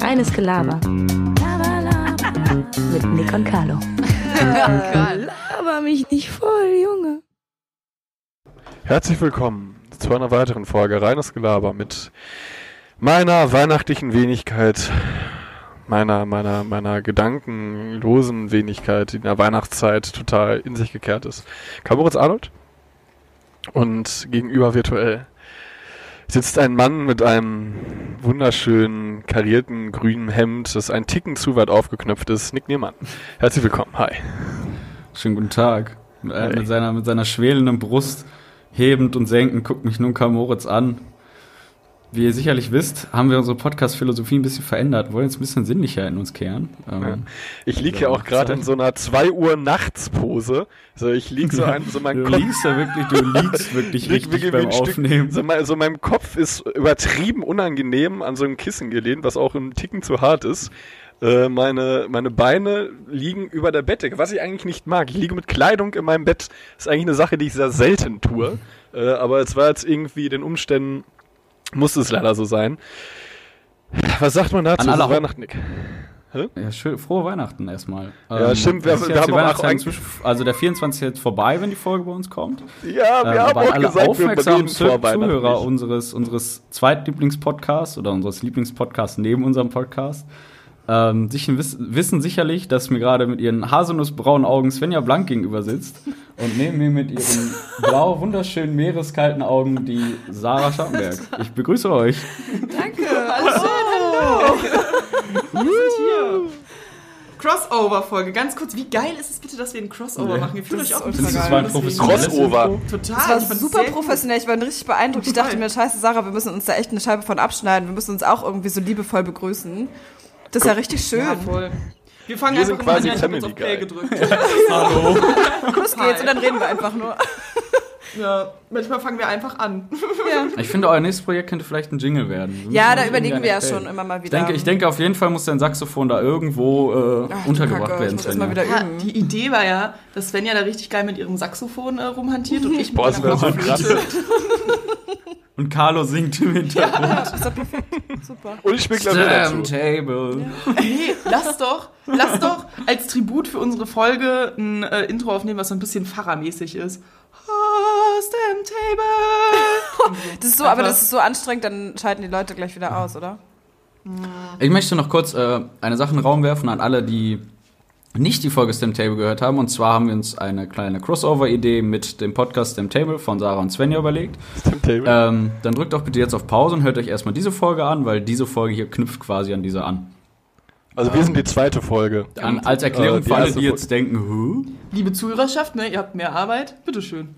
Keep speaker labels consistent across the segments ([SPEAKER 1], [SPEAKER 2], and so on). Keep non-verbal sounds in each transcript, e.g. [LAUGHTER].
[SPEAKER 1] Reines Gelaber. Mit Nick und Carlo.
[SPEAKER 2] Laber mich nicht voll, Junge.
[SPEAKER 3] Herzlich willkommen zu einer weiteren Folge Reines Gelaber mit meiner weihnachtlichen Wenigkeit, meiner, meiner, meiner gedankenlosen Wenigkeit, die in der Weihnachtszeit total in sich gekehrt ist. Kamoritz Arnold und gegenüber virtuell sitzt ein Mann mit einem wunderschönen karierten grünen Hemd, das ein Ticken zu weit aufgeknöpft ist. Nick Niemann. Herzlich willkommen. Hi.
[SPEAKER 4] Schönen guten Tag. Äh, mit, seiner, mit seiner schwelenden Brust hebend und senkend guckt mich nun Karl Moritz an. Wie ihr sicherlich wisst, haben wir unsere Podcast-Philosophie ein bisschen verändert, wollen jetzt ein bisschen sinnlicher in uns kehren.
[SPEAKER 3] Ja.
[SPEAKER 4] Ähm,
[SPEAKER 3] Ich liege ja auch gerade in so einer 2 Uhr nachts Pose. Also ich liege so, ein, so mein
[SPEAKER 4] du
[SPEAKER 3] Kopf
[SPEAKER 4] liegst da wirklich, du liegst wirklich [LAUGHS] richtig
[SPEAKER 3] wie
[SPEAKER 4] beim
[SPEAKER 3] ein Stück-
[SPEAKER 4] Aufnehmen.
[SPEAKER 3] So, mein, so meinem Kopf ist übertrieben unangenehm an so einem Kissen gelehnt, was auch ein Ticken zu hart ist. Äh, meine, meine Beine liegen über der Bettdecke, was ich eigentlich nicht mag. Ich liege mit Kleidung in meinem Bett. Das ist eigentlich eine Sache, die ich sehr selten tue. Äh, aber es war jetzt irgendwie den Umständen, musste es leider so sein. Was sagt man dazu?
[SPEAKER 4] An alle
[SPEAKER 3] Weihnachten, Nick?
[SPEAKER 4] Ja, schön, frohe Weihnachten erstmal.
[SPEAKER 3] Ja, stimmt, wir- wir haben auch eigentlich-
[SPEAKER 4] Also der 24. ist jetzt vorbei, wenn die Folge bei uns kommt.
[SPEAKER 3] Ja, wir
[SPEAKER 4] Ähm,
[SPEAKER 3] haben auch
[SPEAKER 4] alle
[SPEAKER 3] gesagt,
[SPEAKER 4] aufmerksamen Zuhörer unseres, unseres Zweitlieblingspodcasts oder unseres Lieblingspodcasts neben unserem Podcast ähm, sich wiss, wissen sicherlich, dass mir gerade mit ihren haselnussbraunen Augen Svenja Blank gegenüber sitzt und neben mir mit ihren blau wunderschönen meereskalten Augen die Sarah Schattenberg. Ich begrüße euch.
[SPEAKER 2] Danke.
[SPEAKER 5] Alles schön, hallo. Wir sind hier. Crossover-Folge. Ganz kurz, wie geil ist es bitte, dass wir einen Crossover
[SPEAKER 4] Ja.
[SPEAKER 5] machen? Ihr fühlt euch auch ein bisschen
[SPEAKER 2] geil.
[SPEAKER 4] war
[SPEAKER 3] Crossover.
[SPEAKER 5] Total.
[SPEAKER 2] Das war
[SPEAKER 5] ich
[SPEAKER 2] super professionell. Ich war richtig beeindruckt. Ich dachte mir, scheiße, Sarah, wir müssen uns da echt eine Scheibe von abschneiden. Wir müssen uns auch irgendwie so liebevoll begrüßen. Das ist ja richtig schön.
[SPEAKER 5] Ja, voll. Wir fangen
[SPEAKER 3] Wir sind
[SPEAKER 5] einfach an,
[SPEAKER 3] quasi
[SPEAKER 5] ich jetzt
[SPEAKER 3] Family
[SPEAKER 5] auf Play gedrückt. [LAUGHS]
[SPEAKER 4] Hallo.
[SPEAKER 2] Los geht's und dann reden wir einfach nur. [LAUGHS]
[SPEAKER 5] ja, manchmal fangen wir einfach an. [LAUGHS]
[SPEAKER 2] Ja,
[SPEAKER 4] Ich finde, euer nächstes Projekt könnte vielleicht ein Jingle werden. Wir
[SPEAKER 2] ja da überlegen wir ja schon immer mal
[SPEAKER 4] Ich
[SPEAKER 2] wieder.
[SPEAKER 4] denke, ich denke, auf jeden Fall muss dein Saxophon da irgendwo äh,
[SPEAKER 2] Ach,
[SPEAKER 4] untergebracht
[SPEAKER 2] Kacke,
[SPEAKER 4] werden.
[SPEAKER 2] Ich muss erst mal
[SPEAKER 4] Svenja.
[SPEAKER 5] Ja, die Idee war ja, dass Svenja da richtig geil mit ihrem Saxophon äh, rumhantiert und ich mit
[SPEAKER 3] Boah, das wäre so krass.
[SPEAKER 4] Und Carlo singt im Hintergrund.
[SPEAKER 2] Ja, ist doch perfekt. Super.
[SPEAKER 3] Und ich spiele Klavier dazu.
[SPEAKER 4] Table.
[SPEAKER 5] Nee, lass doch, lass doch als Tribut für unsere Folge ein äh, Intro aufnehmen, was so ein bisschen Pfarrermäßig ist. Host dem Table.
[SPEAKER 2] Das ist so, aber das ist so anstrengend, dann schalten die Leute gleich wieder aus, oder?
[SPEAKER 4] Ich möchte noch kurz äh, eine Sache in den Raum werfen an alle, die nicht die Folge Stem Table gehört haben. Und zwar haben wir uns eine kleine Crossover-Idee mit dem Podcast Stem Table von Sarah und Svenja überlegt.
[SPEAKER 3] Table.
[SPEAKER 4] Ähm, dann drückt doch bitte jetzt auf Pause und hört euch erstmal diese Folge an, weil diese Folge hier knüpft quasi an diese an.
[SPEAKER 3] Also wir sind die zweite Folge.
[SPEAKER 4] An, als Erklärung
[SPEAKER 3] äh, die
[SPEAKER 4] für alle, die jetzt denken, Huh?
[SPEAKER 5] Liebe Zuhörerschaft, ne, ihr habt mehr Arbeit, bitteschön.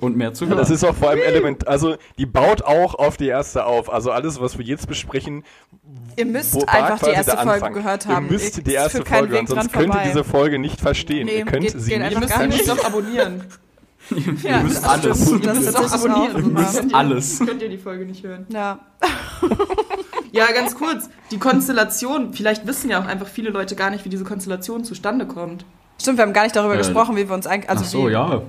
[SPEAKER 4] und mehr zu
[SPEAKER 3] Ja,
[SPEAKER 4] hören.
[SPEAKER 3] das ist auch vor allem Element, also die baut auch auf die erste auf. Also alles, was wir jetzt besprechen,
[SPEAKER 2] Ihr müsst einfach die erste Folge gehört haben.
[SPEAKER 3] Ihr müsst die erste Folge hören, sonst könnt ihr diese Folge nicht verstehen.
[SPEAKER 2] Nee,
[SPEAKER 3] ihr könnt
[SPEAKER 2] geht-
[SPEAKER 3] sie
[SPEAKER 2] geht
[SPEAKER 3] nicht
[SPEAKER 2] einfach [LAUGHS]
[SPEAKER 5] Ihr müsst
[SPEAKER 2] gar nicht.
[SPEAKER 5] doch abonnieren.
[SPEAKER 2] Ja,
[SPEAKER 4] Ihr müsst
[SPEAKER 2] das
[SPEAKER 4] alles.
[SPEAKER 2] Das
[SPEAKER 5] müsst auch
[SPEAKER 2] tatsächlich
[SPEAKER 5] abonnieren.
[SPEAKER 4] Ihr müsst
[SPEAKER 2] wahr.
[SPEAKER 5] Könnt ihr-
[SPEAKER 4] alles.
[SPEAKER 5] Könnt ihr die Folge nicht hören.
[SPEAKER 2] Ja. [LAUGHS]
[SPEAKER 5] Ja, ganz kurz. Die Konstellation, vielleicht wissen ja auch einfach viele Leute gar nicht, wie diese Konstellation zustande kommt.
[SPEAKER 2] Stimmt, wir haben gar nicht darüber
[SPEAKER 4] Äh,
[SPEAKER 2] gesprochen, wie wir uns eigentlich. Also
[SPEAKER 4] Ach so,
[SPEAKER 2] wie,
[SPEAKER 4] ja.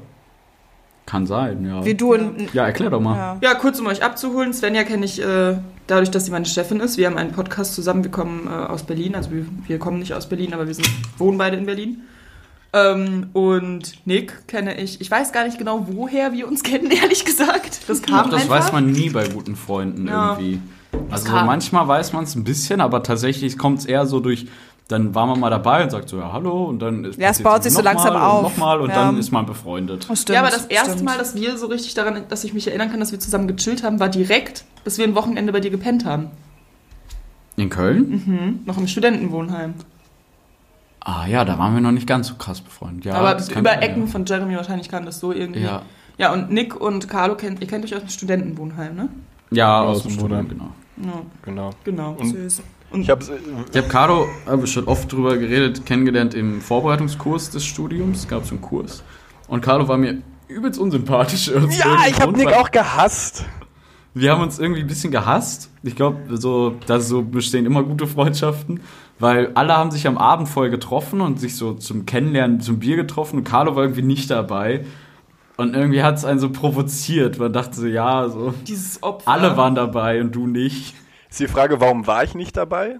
[SPEAKER 4] Kann sein, ja.
[SPEAKER 2] wie du und.
[SPEAKER 4] Ja, erklär doch mal.
[SPEAKER 2] Ja.
[SPEAKER 5] Ja, kurz um euch abzuholen. Svenja kenne ich äh, dadurch, dass sie meine Chefin ist. Wir haben einen Podcast zusammen. Wir kommen äh, aus Berlin. Also wir, wir kommen nicht aus Berlin, aber wir sind, wohnen beide in Berlin. Ähm, und Nick kenne ich. Ich weiß gar nicht genau, woher wir uns kennen, [LAUGHS] ehrlich gesagt. Das kam
[SPEAKER 4] Ach, das
[SPEAKER 5] einfach.
[SPEAKER 4] weiß man nie bei guten Freunden
[SPEAKER 5] Ja.
[SPEAKER 4] irgendwie. Also
[SPEAKER 5] kam.
[SPEAKER 4] manchmal weiß man es ein bisschen, aber tatsächlich kommt es eher so durch, dann war man mal dabei und sagt so, ja, hallo, und dann ist
[SPEAKER 2] Ja, es baut sich so langsam
[SPEAKER 4] mal
[SPEAKER 2] auf.
[SPEAKER 4] Und nochmal und
[SPEAKER 2] Ja.
[SPEAKER 4] dann ist man befreundet.
[SPEAKER 2] Oh, stimmt,
[SPEAKER 5] ja, aber das erste
[SPEAKER 2] stimmt.
[SPEAKER 5] Mal, dass wir so richtig daran, dass ich mich erinnern kann, dass wir zusammen gechillt haben, war direkt, dass wir ein Wochenende bei dir gepennt haben.
[SPEAKER 4] In Köln?
[SPEAKER 5] Mhm. Noch im Studentenwohnheim.
[SPEAKER 4] Ah ja, da waren wir noch nicht ganz so krass befreundet. Ja,
[SPEAKER 5] aber
[SPEAKER 4] das kann
[SPEAKER 5] über
[SPEAKER 4] sein,
[SPEAKER 5] Ecken von Jeremy wahrscheinlich kam das so irgendwie.
[SPEAKER 4] Ja,
[SPEAKER 5] Ja, und Nick und Carlo kennt, ihr kennt euch aus dem Studentenwohnheim, ne?
[SPEAKER 4] Ja
[SPEAKER 3] Aus
[SPEAKER 4] aus
[SPEAKER 3] dem
[SPEAKER 4] Studium,
[SPEAKER 3] Wohnheim.
[SPEAKER 4] genau.
[SPEAKER 5] Ja,
[SPEAKER 3] Genau.
[SPEAKER 5] genau.
[SPEAKER 3] Und
[SPEAKER 2] Süß.
[SPEAKER 3] ich habe
[SPEAKER 4] Ich habe Caro, habe ich schon oft drüber geredet, kennengelernt im Vorbereitungskurs des Studiums. Gab es einen Kurs. Und Carlo war mir übelst unsympathisch.
[SPEAKER 3] Ja, ich habe Nick auch gehasst.
[SPEAKER 4] Wir haben uns irgendwie ein bisschen gehasst. Ich glaube, so, da so bestehen immer gute Freundschaften, weil alle haben sich am Abend voll getroffen und sich so zum Kennenlernen zum Bier getroffen und Carlo war irgendwie nicht dabei. Und irgendwie hat es einen so provoziert. Man dachte so, ja, so.
[SPEAKER 5] Dieses Opfer.
[SPEAKER 4] Alle waren dabei und du nicht.
[SPEAKER 3] Ist die Frage, warum war ich nicht dabei?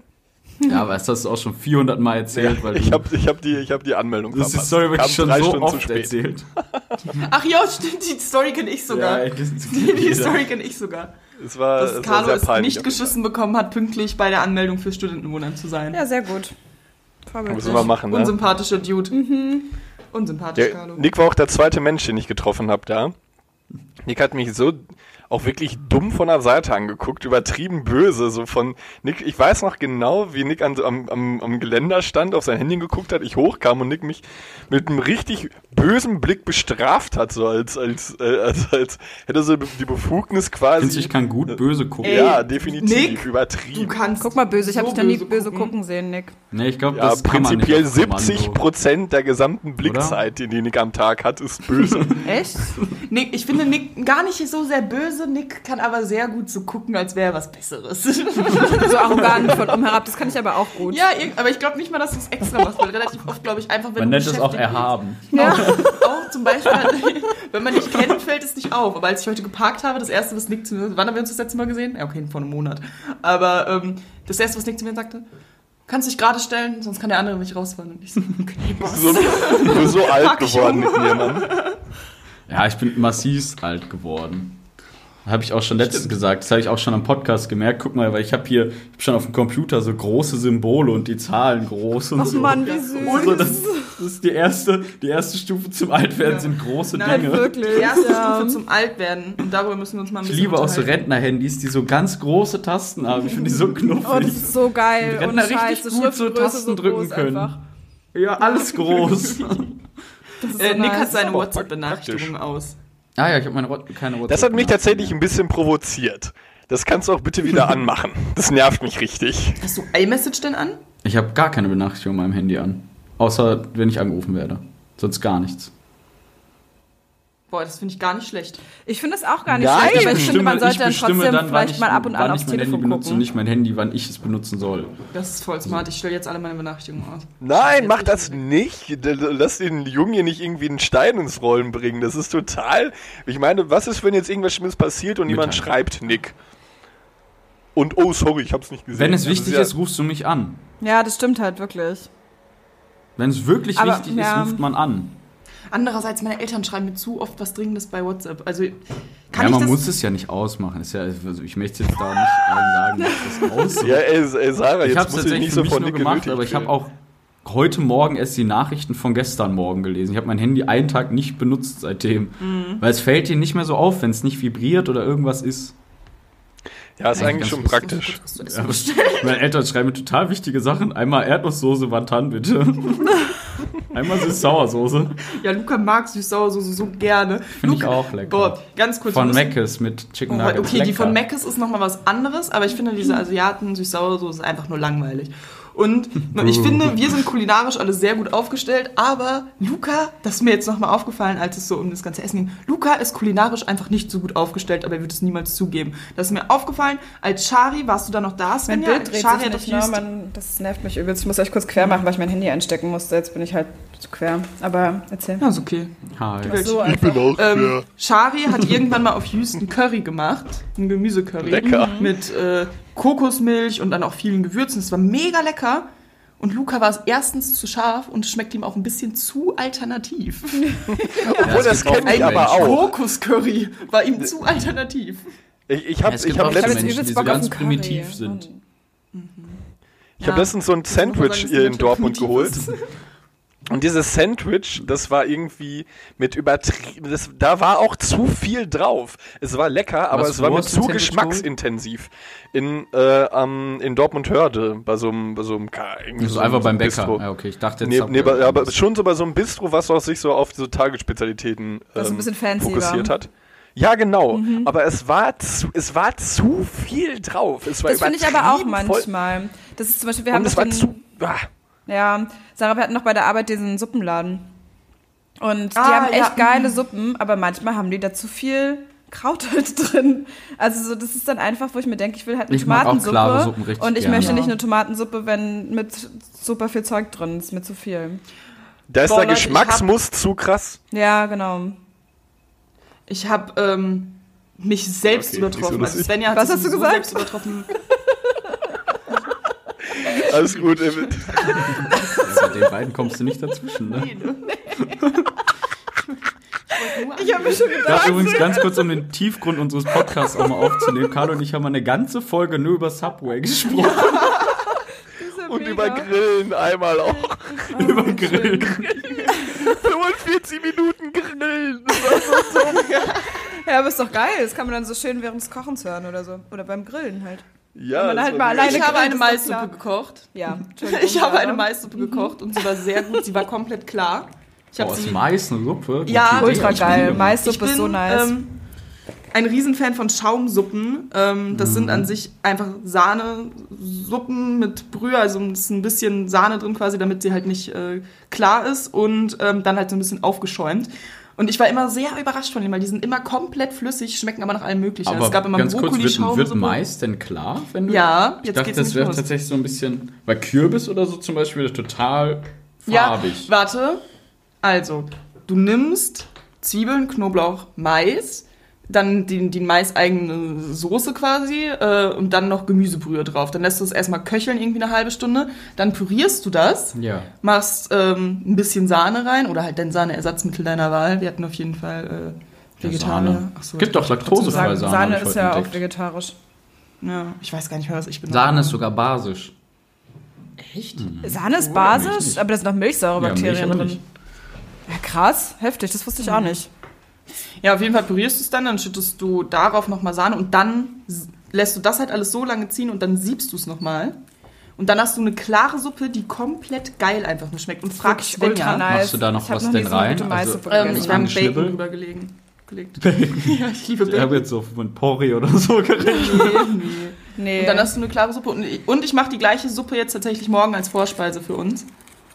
[SPEAKER 4] Ja, aber das hast du auch schon 400 Mal erzählt, weil
[SPEAKER 3] ich
[SPEAKER 4] du,
[SPEAKER 3] habe ich hab die, ich hab die Anmeldung
[SPEAKER 4] das ist die. Story wirklich schon so
[SPEAKER 3] Stunden zu
[SPEAKER 4] oft
[SPEAKER 3] spät.
[SPEAKER 4] erzählt. [LAUGHS]
[SPEAKER 5] Ach ja, stimmt, die Story kenne ich sogar.
[SPEAKER 4] Ja,
[SPEAKER 5] die, die
[SPEAKER 4] jeder.
[SPEAKER 5] Story kenne ich sogar.
[SPEAKER 3] Es war,
[SPEAKER 5] Dass
[SPEAKER 3] es war
[SPEAKER 5] Carlo
[SPEAKER 3] sehr
[SPEAKER 5] es
[SPEAKER 3] peinlich.
[SPEAKER 5] nicht geschissen bekommen hat, pünktlich bei der Anmeldung für Studentenwohnheim zu sein.
[SPEAKER 2] Ja, sehr gut. Vorbildlich.
[SPEAKER 3] Müssen wir machen, ne?
[SPEAKER 5] Unsympathischer Dude. Unsympathisch,
[SPEAKER 3] Der,
[SPEAKER 5] Carlo.
[SPEAKER 3] Nick war auch der zweite Mensch, den ich getroffen habe da. Nick hat mich so auch wirklich dumm von der Seite angeguckt, übertrieben böse, so von Nick, ich weiß noch genau, wie Nick an, am, am, am Geländer stand, auf sein Handy geguckt hat, ich hochkam und Nick mich mit einem richtig bösen Blick bestraft hat, so als, als, äh, als, als hätte er so die Befugnis quasi.
[SPEAKER 4] Findest ich kann gut böse gucken?
[SPEAKER 5] Ey,
[SPEAKER 3] ja, definitiv,
[SPEAKER 5] Nick,
[SPEAKER 3] übertrieben.
[SPEAKER 5] Du kannst.
[SPEAKER 2] Guck mal böse, ich habe
[SPEAKER 5] so
[SPEAKER 2] dich noch nie böse gucken.
[SPEAKER 5] gucken.
[SPEAKER 2] sehen, Nick.
[SPEAKER 4] Nee, ich glaube,
[SPEAKER 3] ja,
[SPEAKER 4] das kann man nicht
[SPEAKER 3] prinzipiell
[SPEAKER 4] auf Kommando.
[SPEAKER 3] 70 Prozent der gesamten Blickzeit, die Nick am Tag hat, ist böse. [LAUGHS]
[SPEAKER 2] Echt?
[SPEAKER 5] Nick, ich finde Nick gar nicht so sehr böse. Nick kann aber sehr gut so gucken, als wäre er was Besseres. [LAUGHS]
[SPEAKER 2] so arrogant von oben herab, das kann ich aber auch gut.
[SPEAKER 5] ja, aber ich glaube nicht mal, dass du es extra machst, weil relativ oft, glaube ich, einfach, wenn
[SPEAKER 4] Man
[SPEAKER 5] du
[SPEAKER 4] nennt es auch erhaben.
[SPEAKER 2] Ja.
[SPEAKER 5] Auch zum Beispiel, [LAUGHS] wenn man dich kennt, fällt es nicht auf. Aber als ich heute geparkt habe, das erste, was Nick zu mir wann haben wir uns das letzte Mal gesehen? Ja, okay, vor einem Monat. Aber ähm, das erste, was Nick zu mir sagte, kannst dich gerade stellen, sonst kann der andere nicht rausfahren. Und ich so, okay, Boss.
[SPEAKER 3] so, so alt
[SPEAKER 5] Fuck,
[SPEAKER 3] geworden mit mir, Mann. [LAUGHS]
[SPEAKER 4] Ja, ich bin massiv alt geworden. Habe ich auch schon letztens gesagt. Das habe ich auch schon am Podcast gemerkt. Guck mal, weil ich habe hier ich hab schon auf dem Computer so große Symbole und die Zahlen groß und
[SPEAKER 2] Ach
[SPEAKER 4] so.
[SPEAKER 2] Mann, wie süß.
[SPEAKER 4] So, das, das ist die erste, die erste Stufe zum Altwerden
[SPEAKER 5] Ja.
[SPEAKER 4] sind große
[SPEAKER 5] Nein,
[SPEAKER 4] Dinge.
[SPEAKER 2] wirklich.
[SPEAKER 5] Die erste
[SPEAKER 2] Ja.
[SPEAKER 5] Stufe zum Altwerden. Und darüber müssen wir uns mal ein
[SPEAKER 4] Ich
[SPEAKER 5] bisschen
[SPEAKER 4] liebe auch so. Rentner-Handys, die so ganz große Tasten haben. Ich finde die so
[SPEAKER 2] Oh,
[SPEAKER 4] knuffig.
[SPEAKER 2] das ist so geil. Ohne
[SPEAKER 4] Rentner
[SPEAKER 2] Scheiß,
[SPEAKER 4] richtig
[SPEAKER 2] das
[SPEAKER 4] gut so Tasten drücken
[SPEAKER 2] groß
[SPEAKER 4] können.
[SPEAKER 2] einfach.
[SPEAKER 4] ja, alles [LAUGHS] groß.
[SPEAKER 5] Äh,
[SPEAKER 2] so
[SPEAKER 5] Nick hat seine WhatsApp-Benachrichtigung aus.
[SPEAKER 4] ah ja, ich habe meine keine WhatsApp.
[SPEAKER 3] Das hat mich tatsächlich ein bisschen provoziert. Das kannst du auch bitte wieder [LAUGHS] anmachen. Das nervt mich richtig.
[SPEAKER 5] Hast du iMessage denn an?
[SPEAKER 4] Ich habe gar keine Benachrichtigung auf meinem Handy an. Außer wenn ich angerufen werde. Sonst gar nichts.
[SPEAKER 5] Boah, das finde ich gar nicht schlecht.
[SPEAKER 2] Ich finde es auch gar nicht
[SPEAKER 3] Nein.
[SPEAKER 2] schlecht, aber ich finde, man sollte dann
[SPEAKER 4] bestimme
[SPEAKER 2] trotzdem
[SPEAKER 4] wann
[SPEAKER 2] vielleicht
[SPEAKER 4] ich-
[SPEAKER 2] mal ab und an aufs
[SPEAKER 4] ich mein Handy
[SPEAKER 2] Telefon
[SPEAKER 4] benutze und
[SPEAKER 2] gucken.
[SPEAKER 4] nicht mein Handy, wann ich es benutzen soll.
[SPEAKER 5] Das ist voll smart. Ich stelle jetzt alle meine Benachrichtigungen aus.
[SPEAKER 3] Nein, mach das nicht. Lass den Jungen hier nicht irgendwie einen Stein ins Rollen bringen. Das ist total. Ich meine, was ist, wenn jetzt irgendwas Schlimmes passiert und jemand
[SPEAKER 4] Mitteilen.
[SPEAKER 3] schreibt, Nick? Und oh, sorry, ich hab's nicht gesehen.
[SPEAKER 4] Wenn es
[SPEAKER 3] Das
[SPEAKER 4] wichtig
[SPEAKER 3] ja-
[SPEAKER 4] ist, rufst du mich an.
[SPEAKER 2] Ja, das stimmt halt wirklich.
[SPEAKER 4] Wenn es wirklich
[SPEAKER 2] Aber,
[SPEAKER 4] wichtig
[SPEAKER 2] ja.
[SPEAKER 4] ist, ruft man an.
[SPEAKER 5] Andererseits, meine Eltern schreiben mir zu oft was Dringendes bei WhatsApp. Also, kann
[SPEAKER 4] ja,
[SPEAKER 5] ich
[SPEAKER 4] man
[SPEAKER 5] das...
[SPEAKER 4] muss es ja nicht ausmachen. Ist ja, also ich möchte jetzt da nicht [LAUGHS] allen sagen, dass das aus.
[SPEAKER 3] Ja, ey, ey Sarah,
[SPEAKER 4] ich
[SPEAKER 3] jetzt
[SPEAKER 4] habe es
[SPEAKER 3] muss ich
[SPEAKER 4] tatsächlich
[SPEAKER 3] nicht
[SPEAKER 4] für
[SPEAKER 3] so von
[SPEAKER 4] nur
[SPEAKER 3] Nick
[SPEAKER 4] gemacht, aber ich habe auch heute Morgen erst die Nachrichten von gestern Morgen gelesen. Ich habe mein Handy einen Tag nicht benutzt seitdem.
[SPEAKER 5] Mhm.
[SPEAKER 4] Weil es fällt dir nicht mehr so auf, wenn es nicht vibriert oder irgendwas ist.
[SPEAKER 3] Ja, ist eigentlich
[SPEAKER 4] ganz
[SPEAKER 3] schon praktisch.
[SPEAKER 5] Das
[SPEAKER 4] Ja? Meine Eltern schreiben mir total wichtige Sachen. Einmal Erdnusssoße Wantan, bitte. [LAUGHS] [LAUGHS] Einmal Süß-Sauersoße.
[SPEAKER 5] Ja, Luca mag Süß-Sauersoße so gerne.
[SPEAKER 4] Finde ich auch lecker.
[SPEAKER 5] Boah, ganz kurz.
[SPEAKER 4] Von Mc's mit Chicken
[SPEAKER 5] Oh,
[SPEAKER 4] Nuggets.
[SPEAKER 5] okay, die
[SPEAKER 4] lecker.
[SPEAKER 5] von Mc's ist nochmal was anderes, aber ich finde diese Asiaten Süß-Sauersoße einfach nur langweilig. Und [LAUGHS] ich finde, wir sind kulinarisch alle sehr gut aufgestellt, aber Luca, das ist mir jetzt nochmal aufgefallen, als es so um das ganze Essen ging, Luca ist kulinarisch einfach nicht so gut aufgestellt, aber er wird es niemals zugeben. Das ist mir aufgefallen, als Shari, warst du da noch da,
[SPEAKER 2] Mein
[SPEAKER 5] Svenja?
[SPEAKER 2] Bild dreht
[SPEAKER 5] Shari
[SPEAKER 2] sich nicht, ne? Man, das nervt mich übelst. Ich muss euch kurz quer machen, weil ich mein Handy einstecken musste. Jetzt bin ich halt zu quer. Aber erzähl.
[SPEAKER 5] Ja, ist okay.
[SPEAKER 4] Hi.
[SPEAKER 5] Welt.
[SPEAKER 2] So
[SPEAKER 3] Ich bin auch
[SPEAKER 5] Ähm, Shari hat irgendwann mal auf Houston Curry gemacht, ein Gemüsecurry.
[SPEAKER 3] Lecker.
[SPEAKER 5] Mit äh, Kokosmilch und dann auch vielen Gewürzen. Das war mega lecker. Und Luca war es erstens zu scharf und es schmeckt ihm auch ein bisschen zu alternativ. [LAUGHS]
[SPEAKER 3] Obwohl,
[SPEAKER 4] es
[SPEAKER 3] das
[SPEAKER 4] auch
[SPEAKER 3] kenne ich aber auch.
[SPEAKER 5] Kokoscurry war ihm zu alternativ.
[SPEAKER 3] Ich, ich habe
[SPEAKER 4] Es
[SPEAKER 3] ich
[SPEAKER 4] gibt
[SPEAKER 3] hab letztens,
[SPEAKER 4] Menschen, die so ganz primitiv sind.
[SPEAKER 3] ich hab letztens so ein Sandwich
[SPEAKER 5] sagen,
[SPEAKER 3] hier in Dortmund
[SPEAKER 5] das
[SPEAKER 3] geholt. [LAUGHS] Und dieses Sandwich, das war irgendwie mit übertrieben, das, da war auch zu viel drauf. Es war lecker, aber
[SPEAKER 4] Was,
[SPEAKER 3] es war mir zu geschmacksintensiv. In, äh, am, in Dortmund-Hörde, bei so einem, bei so einem, Ka- irgendwie
[SPEAKER 4] Das ist
[SPEAKER 3] so
[SPEAKER 4] einfach
[SPEAKER 3] so
[SPEAKER 4] beim Bäcker.
[SPEAKER 3] Bistro.
[SPEAKER 4] Ja, okay, ich dachte jetzt.
[SPEAKER 3] Nee, nee, aber, schon so bei so einem Bistro, was auch sich so auf so Tagesspezialitäten
[SPEAKER 2] Das ist ein
[SPEAKER 3] ähm,
[SPEAKER 2] bisschen fancy
[SPEAKER 3] fokussiert
[SPEAKER 2] war.
[SPEAKER 3] hat. Ja, genau. Aber es war, zu, es war zu viel drauf. Es war
[SPEAKER 2] Das finde ich aber auch
[SPEAKER 3] voll.
[SPEAKER 2] manchmal. Das ist zum Beispiel, wir
[SPEAKER 3] Und
[SPEAKER 2] haben
[SPEAKER 3] es
[SPEAKER 2] doch
[SPEAKER 3] war zu. Ah.
[SPEAKER 2] Ja, Sarah, wir hatten noch bei der Arbeit diesen Suppenladen. Und die
[SPEAKER 5] Ah,
[SPEAKER 2] haben
[SPEAKER 5] ja.
[SPEAKER 2] echt geile Suppen, aber manchmal haben die da zu viel Kraut halt [LAUGHS] drin. Also so, das ist dann einfach, wo ich mir denke, ich will halt eine
[SPEAKER 4] Ich
[SPEAKER 2] Tomatensuppe.
[SPEAKER 4] klare Suppen richtig
[SPEAKER 2] und ich
[SPEAKER 4] gerne.
[SPEAKER 2] möchte nicht eine Tomatensuppe, wenn mit super viel Zeug drin ist, mit zu viel.
[SPEAKER 3] Da ist
[SPEAKER 5] Boah,
[SPEAKER 3] der
[SPEAKER 5] Leute,
[SPEAKER 3] Geschmacksmuss zu krass.
[SPEAKER 2] Ja, genau.
[SPEAKER 5] Ich habe ähm, mich selbst
[SPEAKER 3] Okay, nicht so
[SPEAKER 5] übertroffen. also. Svenja hat
[SPEAKER 2] Was
[SPEAKER 5] sich
[SPEAKER 2] hast du
[SPEAKER 5] so
[SPEAKER 2] gesagt?
[SPEAKER 5] selbst übertroffen. [LAUGHS]
[SPEAKER 3] Alles gut.
[SPEAKER 4] Ja, mit den beiden kommst du nicht dazwischen, ne?
[SPEAKER 2] Ich habe mir schon
[SPEAKER 4] Ich
[SPEAKER 2] gedacht.
[SPEAKER 4] glaube übrigens ganz kurz, um den Tiefgrund unseres Podcasts auch mal aufzunehmen. Carlo und ich haben eine ganze Folge nur über Subway gesprochen.
[SPEAKER 3] Und über Grillen einmal auch.
[SPEAKER 4] über Grillen.
[SPEAKER 3] 45 Minuten Grillen. Das war so dumm.
[SPEAKER 2] Ja, aber ist doch geil. Das kann man dann so schön während des Kochens hören oder so. Oder beim Grillen halt.
[SPEAKER 3] Ja,
[SPEAKER 2] man halt mal
[SPEAKER 5] Ich habe eine Maissuppe gekocht.
[SPEAKER 2] Ja, [LAUGHS]
[SPEAKER 5] Ich habe eine Maissuppe gekocht und sie war sehr gut. Sie war komplett klar. Ich habe
[SPEAKER 4] Oh,
[SPEAKER 5] sie
[SPEAKER 4] Mais eine Suppe?
[SPEAKER 5] Ja,
[SPEAKER 2] Ultra geil. Maissuppe ist so nice.
[SPEAKER 5] ähm, ein Riesenfan von Schaumsuppen. Ähm, das sind an sich einfach Sahnesuppen mit Brühe, also es ist ein bisschen Sahne drin quasi, damit sie halt nicht äh, klar ist und ähm, dann halt so ein bisschen aufgeschäumt. Und ich war immer sehr überrascht von denen, weil die sind immer komplett flüssig, schmecken aber nach allem Möglichen.
[SPEAKER 4] Aber
[SPEAKER 5] es gab immer
[SPEAKER 4] ganz kurz, wird, wird. Mais denn klar? Wenn du,
[SPEAKER 5] Ja,
[SPEAKER 4] ich
[SPEAKER 5] jetzt
[SPEAKER 4] dachte,
[SPEAKER 5] geht's
[SPEAKER 4] das wäre tatsächlich so ein bisschen, weil Kürbis oder so zum Beispiel total
[SPEAKER 5] Ja,
[SPEAKER 4] farbig.
[SPEAKER 5] warte. Also, du nimmst Zwiebeln, Knoblauch, Mais, dann die, die maiseigene Soße quasi äh, und dann noch Gemüsebrühe drauf. Dann lässt du es erstmal köcheln, irgendwie eine halbe Stunde. Dann pürierst du das,
[SPEAKER 4] Ja.
[SPEAKER 5] machst ähm, ein bisschen Sahne rein oder halt dein Sahneersatzmittel deiner Wahl. Wir hatten auf jeden Fall äh, Vegetarier.
[SPEAKER 4] Sahne.
[SPEAKER 5] Ach so,
[SPEAKER 4] Gibt doch laktosefreie Sahne.
[SPEAKER 2] Sahne ist ja auch vegetarisch.
[SPEAKER 5] Ja, ich weiß gar nicht mehr, was ich benutze.
[SPEAKER 4] Sahne ist sogar basisch.
[SPEAKER 5] Echt?
[SPEAKER 2] Sahne ist basisch, aber da sind noch Milchsäurebakterien
[SPEAKER 4] Ja, Milch
[SPEAKER 2] drin. Ja, krass, heftig, das wusste ich auch nicht.
[SPEAKER 5] Ja, auf jeden Fall pürierst du es dann, dann schüttest du darauf nochmal Sahne und dann lässt du das halt alles so lange ziehen und dann siebst du es nochmal. Und dann hast du eine klare Suppe, die komplett geil einfach nur schmeckt. Und frag Svenja.
[SPEAKER 2] ultra nice.
[SPEAKER 4] Machst du da noch
[SPEAKER 2] Ich
[SPEAKER 4] was
[SPEAKER 2] nie
[SPEAKER 4] denn
[SPEAKER 2] so
[SPEAKER 4] rein? Also,
[SPEAKER 5] Ähm, ich habe
[SPEAKER 4] Schnibbel?
[SPEAKER 5] Bacon drüber gelegen. Gelegt. [LAUGHS] ja, ich liebe
[SPEAKER 4] Ich habe
[SPEAKER 5] Bacon.
[SPEAKER 4] jetzt so mit Porri oder so gerechnet.
[SPEAKER 5] Nee, nee.
[SPEAKER 2] Nee.
[SPEAKER 5] Und dann hast du eine klare Suppe. Und ich, und ich mache die gleiche Suppe jetzt tatsächlich morgen als Vorspeise für uns.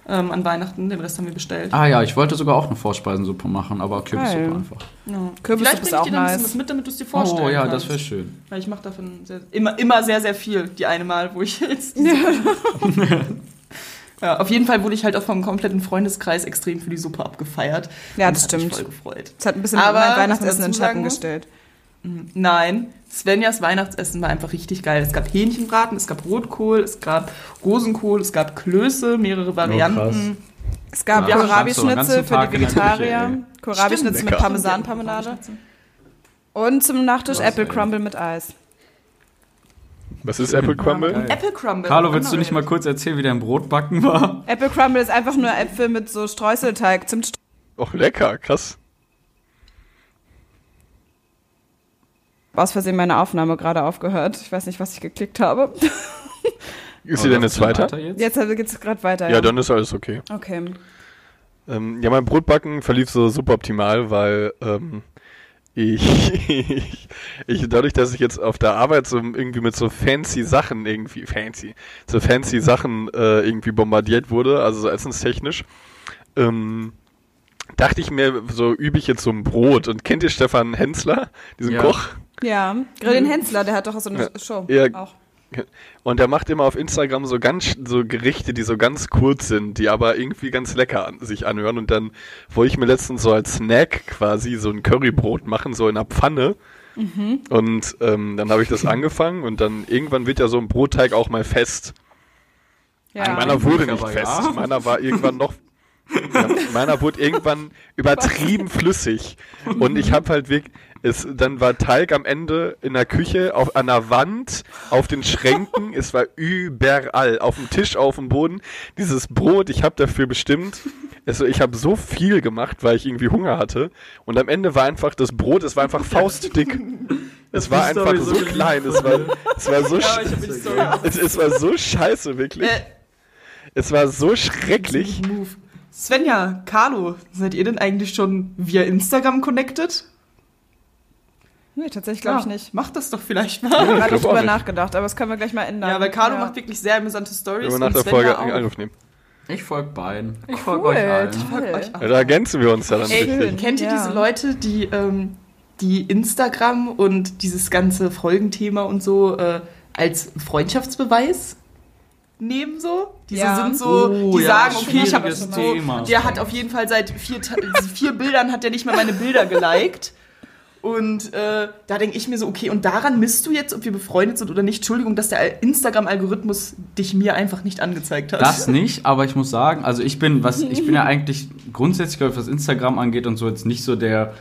[SPEAKER 5] Ähm, an Weihnachten. Den Rest haben wir bestellt.
[SPEAKER 4] Ah ja, ich wollte sogar auch eine Vorspeisensuppe machen, aber Kürbissuppe
[SPEAKER 2] Geil.
[SPEAKER 4] einfach.
[SPEAKER 5] Ja.
[SPEAKER 2] Kürbissuppe
[SPEAKER 5] Vielleicht
[SPEAKER 2] ist
[SPEAKER 5] bringe ich dir dann ein bisschen
[SPEAKER 2] nice.
[SPEAKER 5] was mit, damit du es dir vorstellen
[SPEAKER 4] Oh ja,
[SPEAKER 5] kannst.
[SPEAKER 4] das wäre schön.
[SPEAKER 5] Weil ich mache davon sehr, immer, immer sehr, sehr viel. Die eine Mal, wo ich [LAUGHS] jetzt. [LAUGHS] ja, auf jeden Fall wurde ich halt auch vom kompletten Freundeskreis extrem für die Suppe abgefeiert.
[SPEAKER 2] Ja,
[SPEAKER 5] Und
[SPEAKER 2] das
[SPEAKER 5] hat mich
[SPEAKER 2] stimmt.
[SPEAKER 5] voll gefreut.
[SPEAKER 2] Das hat ein bisschen
[SPEAKER 5] Aber,
[SPEAKER 2] mein Weihnachtsessen in Schatten gestellt.
[SPEAKER 5] Nein, Svenjas Weihnachtsessen war einfach richtig geil. Es gab Hähnchenbraten, es gab Rotkohl, es gab Rosenkohl, es gab Klöße, mehrere Varianten.
[SPEAKER 2] Es gab
[SPEAKER 4] Ja,
[SPEAKER 2] Kohlrabi-Schnitzel
[SPEAKER 4] du
[SPEAKER 2] für die Vegetarier, Kohlrabi-Schnitzel mit. Parmesan-Parmelade und zum Nachtisch
[SPEAKER 4] Was,
[SPEAKER 2] Apple
[SPEAKER 4] ey.
[SPEAKER 2] Crumble mit Eis.
[SPEAKER 3] Was ist Apple Crumble?
[SPEAKER 5] Apple Crumble.
[SPEAKER 4] Carlo, willst du
[SPEAKER 5] Andere
[SPEAKER 4] nicht mal kurz erzählen, wie dein Brotbacken war?
[SPEAKER 2] Apple Crumble ist einfach nur Äpfel mit so Streuselteig, Zimt.
[SPEAKER 3] Och, lecker, krass.
[SPEAKER 2] Aus Versehen meine Aufnahme gerade aufgehört. Ich weiß nicht, was ich geklickt habe. [LAUGHS]
[SPEAKER 3] Ist sie denn jetzt weiter?
[SPEAKER 4] Jetzt?
[SPEAKER 2] Jetzt geht es gerade weiter.
[SPEAKER 3] Ja, dann ist alles okay.
[SPEAKER 2] Okay.
[SPEAKER 3] Ähm, ja, mein Brotbacken verlief so suboptimal, weil ähm, ich, ich, [LAUGHS] ich, dadurch, dass ich jetzt auf der Arbeit so irgendwie mit so fancy Sachen irgendwie, fancy, so fancy Sachen äh, irgendwie bombardiert wurde, also so essenstechnisch, ähm, dachte ich mir, so übe ich jetzt so ein Brot. Und kennt ihr Stefan Hensler, diesen
[SPEAKER 4] Ja.
[SPEAKER 3] Koch?
[SPEAKER 2] Ja, Grill den Hensler, der hat doch auch so eine
[SPEAKER 3] Ja.
[SPEAKER 2] Show.
[SPEAKER 3] Ja.
[SPEAKER 2] Auch.
[SPEAKER 3] Und er macht immer auf Instagram so ganz so Gerichte, die so ganz kurz sind, die aber irgendwie ganz lecker an, sich anhören. Und dann wollte ich mir letztens so als Snack quasi so ein Currybrot machen, so in einer Pfanne. Und ähm, dann habe ich das [LAUGHS] angefangen und dann irgendwann wird ja so ein Brotteig auch mal fest.
[SPEAKER 2] Ja.
[SPEAKER 3] Meiner wurde nicht
[SPEAKER 4] aber
[SPEAKER 3] fest.
[SPEAKER 4] ja.
[SPEAKER 3] Meiner war irgendwann noch. [LAUGHS] Ja, meiner wurde irgendwann übertrieben flüssig. [LAUGHS] Und ich habe halt wirklich. Es, dann war Teig am Ende in der Küche, auf, an der Wand, auf den Schränken. [LAUGHS] es war überall. Auf dem Tisch, auf dem Boden. Dieses Brot, ich habe dafür bestimmt. Also ich habe so viel gemacht, weil ich irgendwie Hunger hatte. Und am Ende war einfach das Brot, es war einfach faustdick. Es war einfach so klein. Es war, es war so,
[SPEAKER 5] Ja,
[SPEAKER 3] es, es war so scheiße, wirklich.
[SPEAKER 5] Äh,
[SPEAKER 3] Es war so schrecklich.
[SPEAKER 5] Svenja, Carlo, seid ihr denn eigentlich schon via Instagram connected?
[SPEAKER 2] Nee, tatsächlich glaube ich
[SPEAKER 5] Ja,
[SPEAKER 2] nicht.
[SPEAKER 5] Macht das doch vielleicht
[SPEAKER 2] Ich
[SPEAKER 5] mal.
[SPEAKER 2] habe
[SPEAKER 3] ich auch
[SPEAKER 2] drüber
[SPEAKER 3] nicht.
[SPEAKER 2] nachgedacht, aber das können wir gleich mal ändern.
[SPEAKER 5] Ja, weil Carlo macht wirklich sehr amüsante Stories.
[SPEAKER 3] Wenn wir nach
[SPEAKER 5] und
[SPEAKER 3] der Folge einen Angriff nehmen.
[SPEAKER 4] Ich folge beiden. Ich
[SPEAKER 2] Cool,
[SPEAKER 4] folge euch allen.
[SPEAKER 2] toll.
[SPEAKER 5] euch
[SPEAKER 3] Ja, da ergänzen wir uns ja dann
[SPEAKER 5] Ey,
[SPEAKER 3] richtig.
[SPEAKER 5] kennt ihr
[SPEAKER 2] Ja.
[SPEAKER 5] diese Leute, die, ähm, die Instagram und dieses ganze Folgenthema und so äh, als Freundschaftsbeweis nehmen so? Diese
[SPEAKER 2] Ja.
[SPEAKER 5] sind so,
[SPEAKER 4] Oh,
[SPEAKER 5] die
[SPEAKER 4] ja,
[SPEAKER 5] sagen, okay, ich habe so,
[SPEAKER 4] Thema.
[SPEAKER 5] der hat auf jeden Fall seit vier, [LAUGHS] vier Bildern hat er nicht mehr meine Bilder geliked. Und äh, da denke ich mir so, okay, und daran misst du jetzt, ob wir befreundet sind oder nicht. Entschuldigung, dass der Instagram-Algorithmus dich mir einfach nicht angezeigt hat.
[SPEAKER 4] Das nicht, aber ich muss sagen, also ich bin, was, ich bin ja [LAUGHS] eigentlich grundsätzlich, glaub ich, was Instagram angeht und so jetzt nicht so der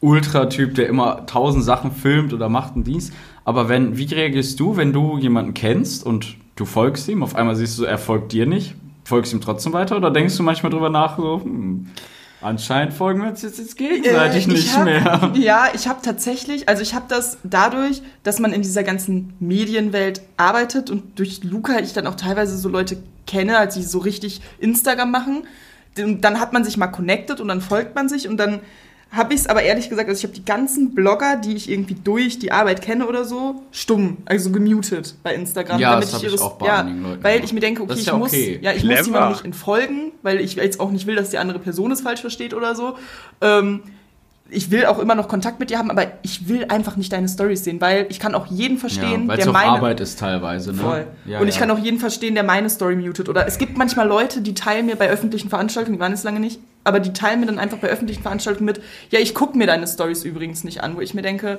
[SPEAKER 4] Ultra-Typ, der immer tausend Sachen filmt oder macht und dies. Aber wenn, wie reagierst du, wenn du jemanden kennst und du folgst ihm, auf einmal siehst du, er folgt dir nicht, folgst ihm trotzdem weiter oder denkst du manchmal drüber nach, so, hm, anscheinend folgen wir uns jetzt, jetzt gegenseitig
[SPEAKER 5] Äh, ich
[SPEAKER 4] nicht
[SPEAKER 5] hab,
[SPEAKER 4] mehr.
[SPEAKER 5] Ja, ich habe tatsächlich, also ich habe das dadurch, dass man in dieser ganzen Medienwelt arbeitet und durch Luca ich dann auch teilweise so Leute kenne, als die so richtig Instagram machen. Und dann hat man sich mal connected und dann folgt man sich und dann habe ich es aber ehrlich gesagt, also ich habe die ganzen Blogger, die ich irgendwie durch die Arbeit kenne oder so, stumm, also gemutet bei Instagram.
[SPEAKER 4] Ja,
[SPEAKER 5] damit
[SPEAKER 4] das
[SPEAKER 5] ich
[SPEAKER 4] ich
[SPEAKER 5] ihres,
[SPEAKER 4] auch bei
[SPEAKER 5] ja,
[SPEAKER 4] Leuten
[SPEAKER 5] Weil
[SPEAKER 4] gemacht.
[SPEAKER 5] ich mir denke, okay,
[SPEAKER 4] ist
[SPEAKER 5] ich
[SPEAKER 4] ja
[SPEAKER 5] muss,
[SPEAKER 4] okay.
[SPEAKER 5] ja, ich
[SPEAKER 3] Clever.
[SPEAKER 5] muss jemandem nicht entfolgen, weil ich jetzt auch nicht will, dass die andere Person es falsch versteht oder so. Ähm, ich will auch immer noch Kontakt mit dir haben, aber ich will einfach nicht deine Stories sehen, weil ich kann auch jeden verstehen,
[SPEAKER 4] es
[SPEAKER 5] der
[SPEAKER 4] auch
[SPEAKER 5] meine
[SPEAKER 4] Arbeit ist teilweise, ne?
[SPEAKER 5] Voll.
[SPEAKER 4] Ja,
[SPEAKER 5] und ich
[SPEAKER 4] ja.
[SPEAKER 5] kann auch jeden verstehen, der meine Story mutet. Oder es gibt manchmal Leute, die teilen mir bei öffentlichen Veranstaltungen, die waren es lange nicht, aber die teilen mir dann einfach bei öffentlichen Veranstaltungen mit, ja, ich gucke mir deine Stories übrigens nicht an, wo ich mir denke,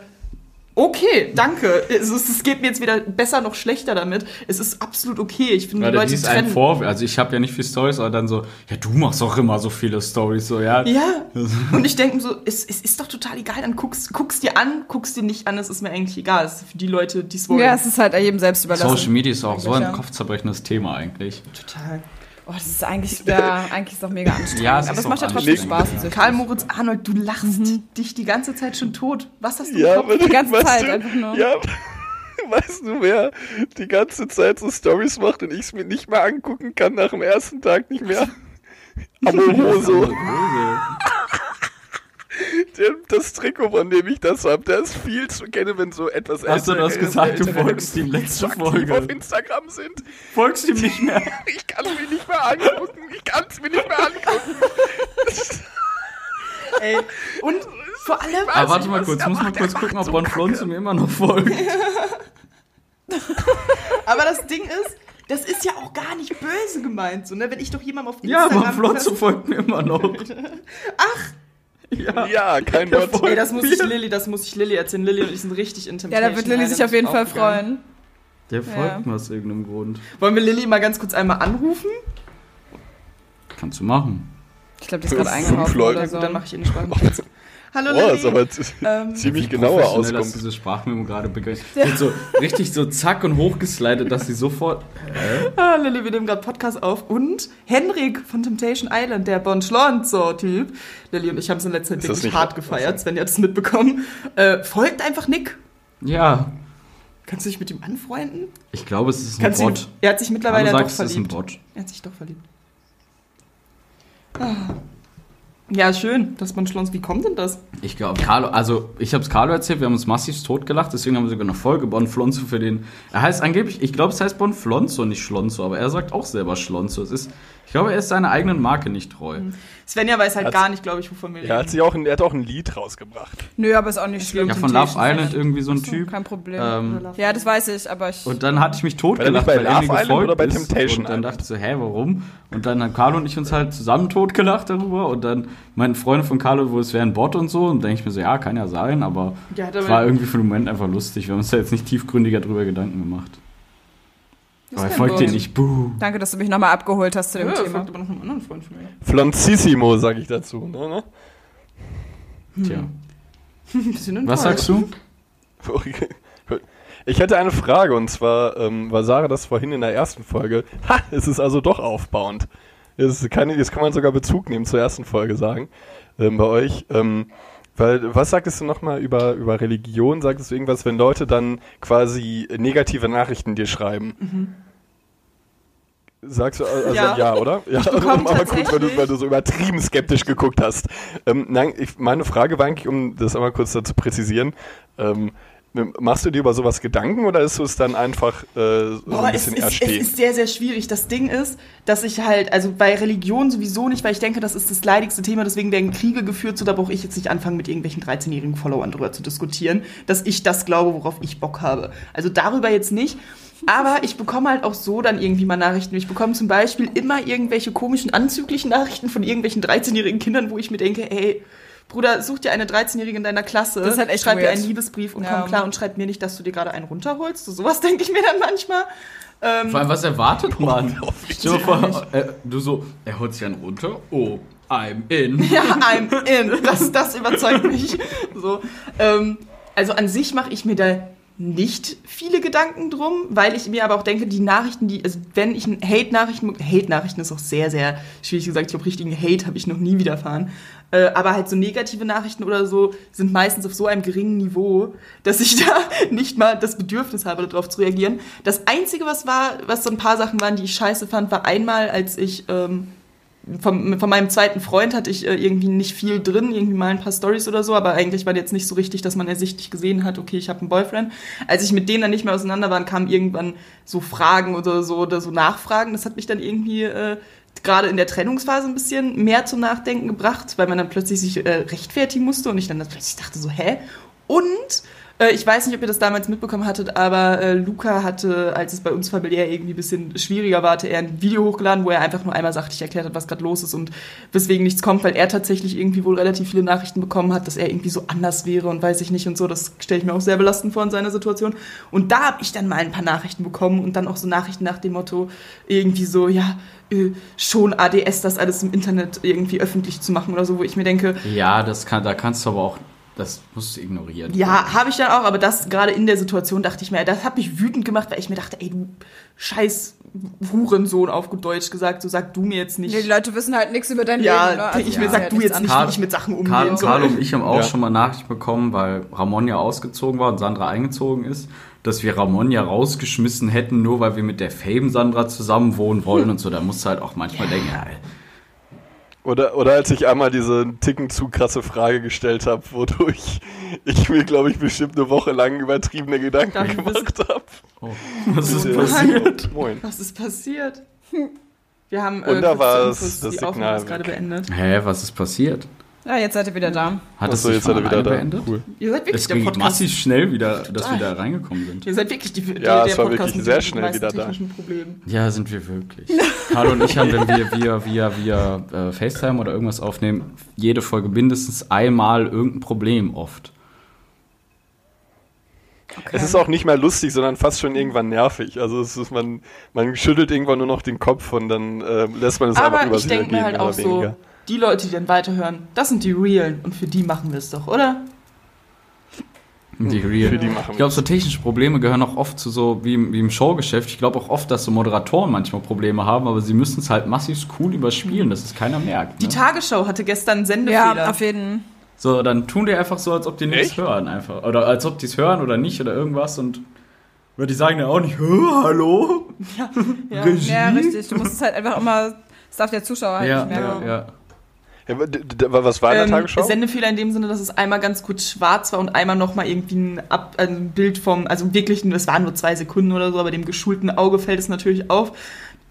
[SPEAKER 5] okay, danke. Es, ist, es geht mir jetzt weder besser noch schlechter damit. Es ist absolut okay. Ich finde, die Leute
[SPEAKER 4] dies ein
[SPEAKER 5] trennen.
[SPEAKER 4] Vorwurf. Also ich habe ja nicht viel Stories, aber dann so, ja, du machst auch immer so viele Stories, so ja.
[SPEAKER 5] Ja, [LAUGHS] und ich denke so, es, es ist doch total egal, dann guckst, guckst dir an, guckst dir nicht an, es ist mir eigentlich egal. Es ist für die Leute, die es wollen.
[SPEAKER 2] Ja, es ist halt jedem selbst überlassen.
[SPEAKER 4] Social Media ist auch so ein
[SPEAKER 2] Ja.
[SPEAKER 4] kopfzerbrechendes Thema eigentlich.
[SPEAKER 5] total.
[SPEAKER 2] Oh, das ist eigentlich, ja, eigentlich ist auch mega anstrengend.
[SPEAKER 4] Ja, es
[SPEAKER 2] aber es macht ja trotzdem. Spaß. süchtig.
[SPEAKER 5] Karl Moritz Arnold, du lachst dich die ganze Zeit schon tot. Was hast du
[SPEAKER 3] Ja,
[SPEAKER 5] Kopf?
[SPEAKER 3] aber
[SPEAKER 2] Die ganze
[SPEAKER 3] weißt
[SPEAKER 2] Zeit
[SPEAKER 3] du,
[SPEAKER 2] einfach nur.
[SPEAKER 3] Ja, [LAUGHS] weißt du, wer die ganze Zeit so Stories macht und ich es mir nicht mehr angucken kann nach dem ersten Tag nicht mehr? [LAUGHS] Amoroso. Der, das Trikot, von dem ich das habe, der ist viel zu kennen, wenn so etwas
[SPEAKER 4] Hast du das gesagt? Du [LAUGHS] folgst ihm letzte
[SPEAKER 3] aktiv auf
[SPEAKER 4] Folge.
[SPEAKER 3] Instagram sind.
[SPEAKER 4] Folgst ihm nicht mehr. [LAUGHS]
[SPEAKER 3] Ich kann es mir nicht mehr angucken. Ich kann es mir nicht mehr angucken. [LAUGHS]
[SPEAKER 5] Ey. Und vor allem,
[SPEAKER 4] Aber Ah, warte mal kurz,
[SPEAKER 3] der
[SPEAKER 4] muss mal kurz gucken, ob
[SPEAKER 3] so
[SPEAKER 4] Bonflonzo mir immer noch folgt.
[SPEAKER 5] aber das Ding ist, das ist ja auch gar nicht böse gemeint, so, ne? Wenn ich doch jemandem auf
[SPEAKER 4] Ja,
[SPEAKER 5] Instagram...
[SPEAKER 4] Bonflonzo folgt mir immer noch. Ja.
[SPEAKER 3] Ja, kein Wort.
[SPEAKER 5] Ey, das muss ich. Lilly, das muss ich Lilly erzählen. Lilly und ich sind richtig in
[SPEAKER 2] Ja, da wird Lilly sich auf jeden Fall freuen.
[SPEAKER 4] Der folgt
[SPEAKER 2] Ja.
[SPEAKER 4] mir aus irgendeinem Grund.
[SPEAKER 5] Wollen wir Lilly mal ganz kurz einmal anrufen?
[SPEAKER 4] Kannst du machen.
[SPEAKER 2] Ich glaube, die ist gerade eingekauft oder so.
[SPEAKER 5] dann mache ich ihr eine Sprachnotiz. Hallo
[SPEAKER 3] Boah, ist aber [LAUGHS]
[SPEAKER 5] Ähm,
[SPEAKER 3] ziemlich genauer Auskunft.
[SPEAKER 4] diese Sprachmemo gerade begangen. Wird so richtig so zack und hochgeslidet, dass sie sofort.
[SPEAKER 5] Ah, Lilly, wir nehmen gerade Podcast auf. Und Henrik von Temptation Island, der Bon Schlonzo-Typ. Lilly und ich haben es in letzter Zeit
[SPEAKER 3] das
[SPEAKER 5] wirklich hart gefeiert, Sven, ihr habt es mitbekommen. Äh, folgt einfach Nick.
[SPEAKER 4] Ja,
[SPEAKER 5] Kannst du dich mit ihm anfreunden?
[SPEAKER 4] ich glaube, es ist ein
[SPEAKER 5] Kannst
[SPEAKER 4] Bot.
[SPEAKER 5] er hat sich mittlerweile
[SPEAKER 4] Hallo
[SPEAKER 5] doch
[SPEAKER 4] sagst, es ist ein
[SPEAKER 5] verliebt.
[SPEAKER 4] Bot.
[SPEAKER 5] Er hat sich doch verliebt. Ah. Ja, schön, dass man Schlons. Wie kommt denn das?
[SPEAKER 4] Ich glaube, Carlo, also ich habe es Carlo erzählt, wir haben uns massiv totgelacht, deswegen haben wir sogar eine Folge Bonflonzo für den. Er heißt angeblich, ich glaube, es heißt Bonflonzo, nicht Schlonzo, aber er sagt auch selber Schlonzo. Es ist, ich glaube, er ist seiner eigenen Marke nicht treu.
[SPEAKER 5] Svenja weiß halt
[SPEAKER 3] Hat's-
[SPEAKER 5] gar nicht, glaube ich, wovon wir
[SPEAKER 3] Er hat,
[SPEAKER 5] reden.
[SPEAKER 3] sich auch ein, er hat auch ein Lied rausgebracht.
[SPEAKER 2] Nö, aber ist auch nicht schlimm.
[SPEAKER 4] Ja, von Love Island irgendwie so ein
[SPEAKER 2] So,
[SPEAKER 4] Typ.
[SPEAKER 2] Kein Problem.
[SPEAKER 4] Ähm,
[SPEAKER 2] ja, das weiß ich, aber ich.
[SPEAKER 4] Und dann hatte ich mich totgelacht, weil er mir
[SPEAKER 3] Love Island
[SPEAKER 4] gefolgt
[SPEAKER 3] oder bei
[SPEAKER 4] ist.
[SPEAKER 3] Temptation
[SPEAKER 4] Und dann
[SPEAKER 3] Island?
[SPEAKER 4] dachte ich so, hä, warum? Und dann haben Carlo und ich uns halt zusammen totgelacht darüber. Und dann meine Freunde von Carlo, wo es wäre ein Bot und so. Und dann denke ich mir so, ja, kann ja sein, aber
[SPEAKER 5] Ja, hat
[SPEAKER 4] war irgendwie für den Moment einfach lustig. Wir haben uns da jetzt nicht tiefgründiger drüber Gedanken gemacht. Aber er folgt dir nicht, buh.
[SPEAKER 2] Danke, dass du mich nochmal abgeholt hast zu dem
[SPEAKER 5] Ja,
[SPEAKER 2] Thema.
[SPEAKER 5] folgt aber noch einem anderen Freund von mir.
[SPEAKER 3] Flonzissimo, sag ich dazu. Ne, ne?
[SPEAKER 4] Tja.
[SPEAKER 5] Ein bisschen
[SPEAKER 4] Was sagst du? [LAUGHS]
[SPEAKER 3] Ich hätte eine Frage und zwar ähm, war Sarah das vorhin in der ersten Folge. Ha, es ist also doch aufbauend. Es keine, jetzt kann man sogar Bezug nehmen zur ersten Folge sagen ähm, bei euch. Ähm, weil, was sagtest du nochmal über, über Religion? Sagtest du irgendwas, wenn Leute dann quasi negative Nachrichten dir schreiben? Sagst du, also ja,
[SPEAKER 5] Ja.
[SPEAKER 3] oder? Ja, [LAUGHS] aber gut, weil du, weil du so übertrieben skeptisch geguckt hast. Ähm, nein, ich, meine Frage war eigentlich, um das einmal kurz dazu präzisieren, ähm, machst du dir über sowas Gedanken oder ist es dann einfach äh, so
[SPEAKER 5] Boah,
[SPEAKER 3] ein
[SPEAKER 5] es
[SPEAKER 3] bisschen
[SPEAKER 5] ist, es ist sehr, sehr schwierig. Das Ding ist, dass ich halt, also bei Religion sowieso nicht, weil ich denke, das ist das leidigste Thema, deswegen werden Kriege geführt, so da brauche ich jetzt nicht anfangen, mit irgendwelchen 13-jährigen Followern drüber zu diskutieren, dass ich das glaube, worauf ich Bock habe. Also darüber jetzt nicht. Aber ich bekomme halt auch so dann irgendwie mal Nachrichten. Ich bekomme zum Beispiel immer irgendwelche komischen, anzüglichen Nachrichten von irgendwelchen 13-jährigen Kindern, wo ich mir denke, ey, Bruder, such dir eine 13-Jährige in deiner Klasse,
[SPEAKER 2] Das ist halt echt
[SPEAKER 5] schreib
[SPEAKER 2] weird.
[SPEAKER 5] einen Liebesbrief und
[SPEAKER 2] Ja.
[SPEAKER 5] komm klar und schreib mir nicht, dass du dir gerade einen runterholst. So sowas [LAUGHS] denke ich mir dann manchmal. Ähm,
[SPEAKER 4] Vor allem, was erwartet man? Stell dir vor, äh, du so, er holt sich einen runter. Oh, I'm in. [LAUGHS]
[SPEAKER 5] Ja, I'm in. Das, das überzeugt mich. So, ähm, also an sich mache ich mir da nicht viele Gedanken drum, weil ich mir aber auch denke, die Nachrichten, die, also wenn ich Hate-Nachrichten, Hate-Nachrichten ist auch sehr, sehr schwierig gesagt, ich glaube, richtigen Hate habe ich noch nie widerfahren. Äh, aber halt so negative Nachrichten oder so sind meistens auf so einem geringen Niveau, dass ich [LAUGHS] da nicht mal das Bedürfnis habe, darauf zu reagieren. Das Einzige, was war, was so ein paar Sachen waren, die ich scheiße fand, war einmal, als ich ähm, von, von meinem zweiten Freund hatte ich äh, irgendwie nicht viel drin, irgendwie mal ein paar Stories oder so, aber eigentlich war jetzt nicht so richtig, dass man ersichtlich gesehen hat, okay, ich habe einen Boyfriend. Als ich mit denen dann nicht mehr auseinander war, kamen irgendwann so Fragen oder so oder so Nachfragen. Das hat mich dann irgendwie äh, gerade in der Trennungsphase ein bisschen mehr zum Nachdenken gebracht, weil man dann plötzlich sich äh, rechtfertigen musste und ich dann plötzlich dachte so, hä? Und ich weiß nicht, ob ihr das damals mitbekommen hattet, aber äh, Luca hatte, als es bei uns familiär irgendwie ein bisschen schwieriger war, hatte er ein Video hochgeladen, wo er einfach nur einmal sachlich erklärt hat, was gerade los ist und weswegen nichts kommt, weil er tatsächlich irgendwie wohl relativ viele Nachrichten bekommen hat, dass er irgendwie so anders wäre und weiß ich nicht und so. Das stelle ich mir auch sehr belastend vor in seiner Situation. Und da habe ich dann mal ein paar Nachrichten bekommen und dann auch so Nachrichten nach dem Motto, irgendwie so, ja, äh, schon ADS, das alles im Internet irgendwie öffentlich zu machen oder so, wo ich mir denke,
[SPEAKER 4] Ja, das kann, da kannst du aber auch, das musst du ignorieren.
[SPEAKER 5] Ja, habe ich dann auch, aber das gerade in der Situation dachte ich mir, das hat mich wütend gemacht, weil ich mir dachte, ey, du scheiß Hurensohn auf gut Deutsch gesagt, so sag du mir jetzt nicht.
[SPEAKER 2] Nee, die Leute wissen halt nichts über dein
[SPEAKER 5] ja,
[SPEAKER 2] Leben. Ne? Also,
[SPEAKER 5] ich mir
[SPEAKER 2] ja,
[SPEAKER 5] sag
[SPEAKER 2] ja,
[SPEAKER 5] du jetzt nicht, wie ich mit Sachen umgehen
[SPEAKER 4] Karl,
[SPEAKER 5] soll.
[SPEAKER 4] Karl und ich haben auch
[SPEAKER 3] Ja.
[SPEAKER 4] schon mal Nachricht bekommen, weil Ramon ja ausgezogen war und Sandra eingezogen ist, dass wir Ramon ja rausgeschmissen hätten, nur weil wir mit der Fame Sandra zusammen wohnen wollen und so. Da musst du halt auch manchmal denken, ja,
[SPEAKER 3] Oder, oder als ich einmal diese Ticken zu krasse Frage gestellt habe, wodurch ich mir, glaube ich, bestimmt eine Woche lang übertriebene Gedanken
[SPEAKER 5] ich
[SPEAKER 3] gemacht habe.
[SPEAKER 4] oh, was ist
[SPEAKER 3] Ja.
[SPEAKER 4] passiert? [LAUGHS]
[SPEAKER 3] Moin.
[SPEAKER 5] Was ist passiert? Wir haben
[SPEAKER 3] Und da war es das
[SPEAKER 5] die
[SPEAKER 3] Signal
[SPEAKER 5] Aufnahme ist gerade beendet.
[SPEAKER 4] Hä, was ist passiert?
[SPEAKER 2] Ja, jetzt seid ihr wieder da.
[SPEAKER 4] Hat es
[SPEAKER 3] Achso,
[SPEAKER 4] sich
[SPEAKER 3] jetzt hat er wieder da.
[SPEAKER 4] beendet?
[SPEAKER 3] Cool.
[SPEAKER 5] Ihr seid wirklich
[SPEAKER 4] Es
[SPEAKER 5] der
[SPEAKER 4] ging
[SPEAKER 5] Podcast.
[SPEAKER 4] massiv schnell wieder, dass
[SPEAKER 5] Total.
[SPEAKER 4] wir da reingekommen sind.
[SPEAKER 5] Ihr seid wirklich die, der,
[SPEAKER 3] Ja, es
[SPEAKER 5] der
[SPEAKER 3] war
[SPEAKER 5] Podcast
[SPEAKER 3] wirklich sehr schnell wieder da.
[SPEAKER 5] Problemen.
[SPEAKER 4] Ja, sind wir wirklich. [LAUGHS] Karl und ich haben, wenn wir via, via, via äh, FaceTime oder irgendwas aufnehmen, jede Folge mindestens einmal irgendein Problem oft.
[SPEAKER 3] Es ist auch nicht mehr lustig, sondern fast schon irgendwann nervig. Also es ist, man, man schüttelt irgendwann nur noch den Kopf und dann äh, lässt man es einfach
[SPEAKER 5] Aber
[SPEAKER 3] über
[SPEAKER 5] ich
[SPEAKER 3] sich
[SPEAKER 5] denke mir
[SPEAKER 3] ergehen,
[SPEAKER 5] halt auch
[SPEAKER 3] oder
[SPEAKER 5] so,
[SPEAKER 3] weniger.
[SPEAKER 5] Die Leute, die dann weiterhören, das sind die Realen und für die machen wir es doch, oder?
[SPEAKER 4] Die Real.
[SPEAKER 3] Für die machen
[SPEAKER 4] Ich glaube, so technische Probleme gehören auch oft zu so wie im, wie im Showgeschäft. Ich glaube auch oft, dass so Moderatoren manchmal Probleme haben, aber sie müssen es halt massiv cool überspielen, dass es keiner merkt.
[SPEAKER 5] Die
[SPEAKER 4] Ne?
[SPEAKER 5] Tagesschau hatte gestern einen Sendefehler.
[SPEAKER 2] Ja, auf jeden
[SPEAKER 4] So, dann tun die einfach so, als ob die nichts
[SPEAKER 3] Echt?
[SPEAKER 4] hören einfach. Oder als ob die es hören oder nicht oder irgendwas und weil die sagen dann auch nicht, "Hä, hallo?
[SPEAKER 5] Ja.
[SPEAKER 4] Regie?
[SPEAKER 2] Ja, richtig. Du musst es halt einfach immer, das darf der Zuschauer halt
[SPEAKER 4] Ja,
[SPEAKER 2] nicht
[SPEAKER 4] ja,
[SPEAKER 2] merken.
[SPEAKER 4] ja.
[SPEAKER 3] Ja, was war in der
[SPEAKER 5] Ähm,
[SPEAKER 3] Tagesschau?
[SPEAKER 5] Sendefehler in dem Sinne, dass es einmal ganz kurz schwarz war und einmal nochmal irgendwie ein, Ab ein Bild vom, also wirklich, nur- es waren nur zwei Sekunden oder so, aber dem geschulten Auge fällt es natürlich auf.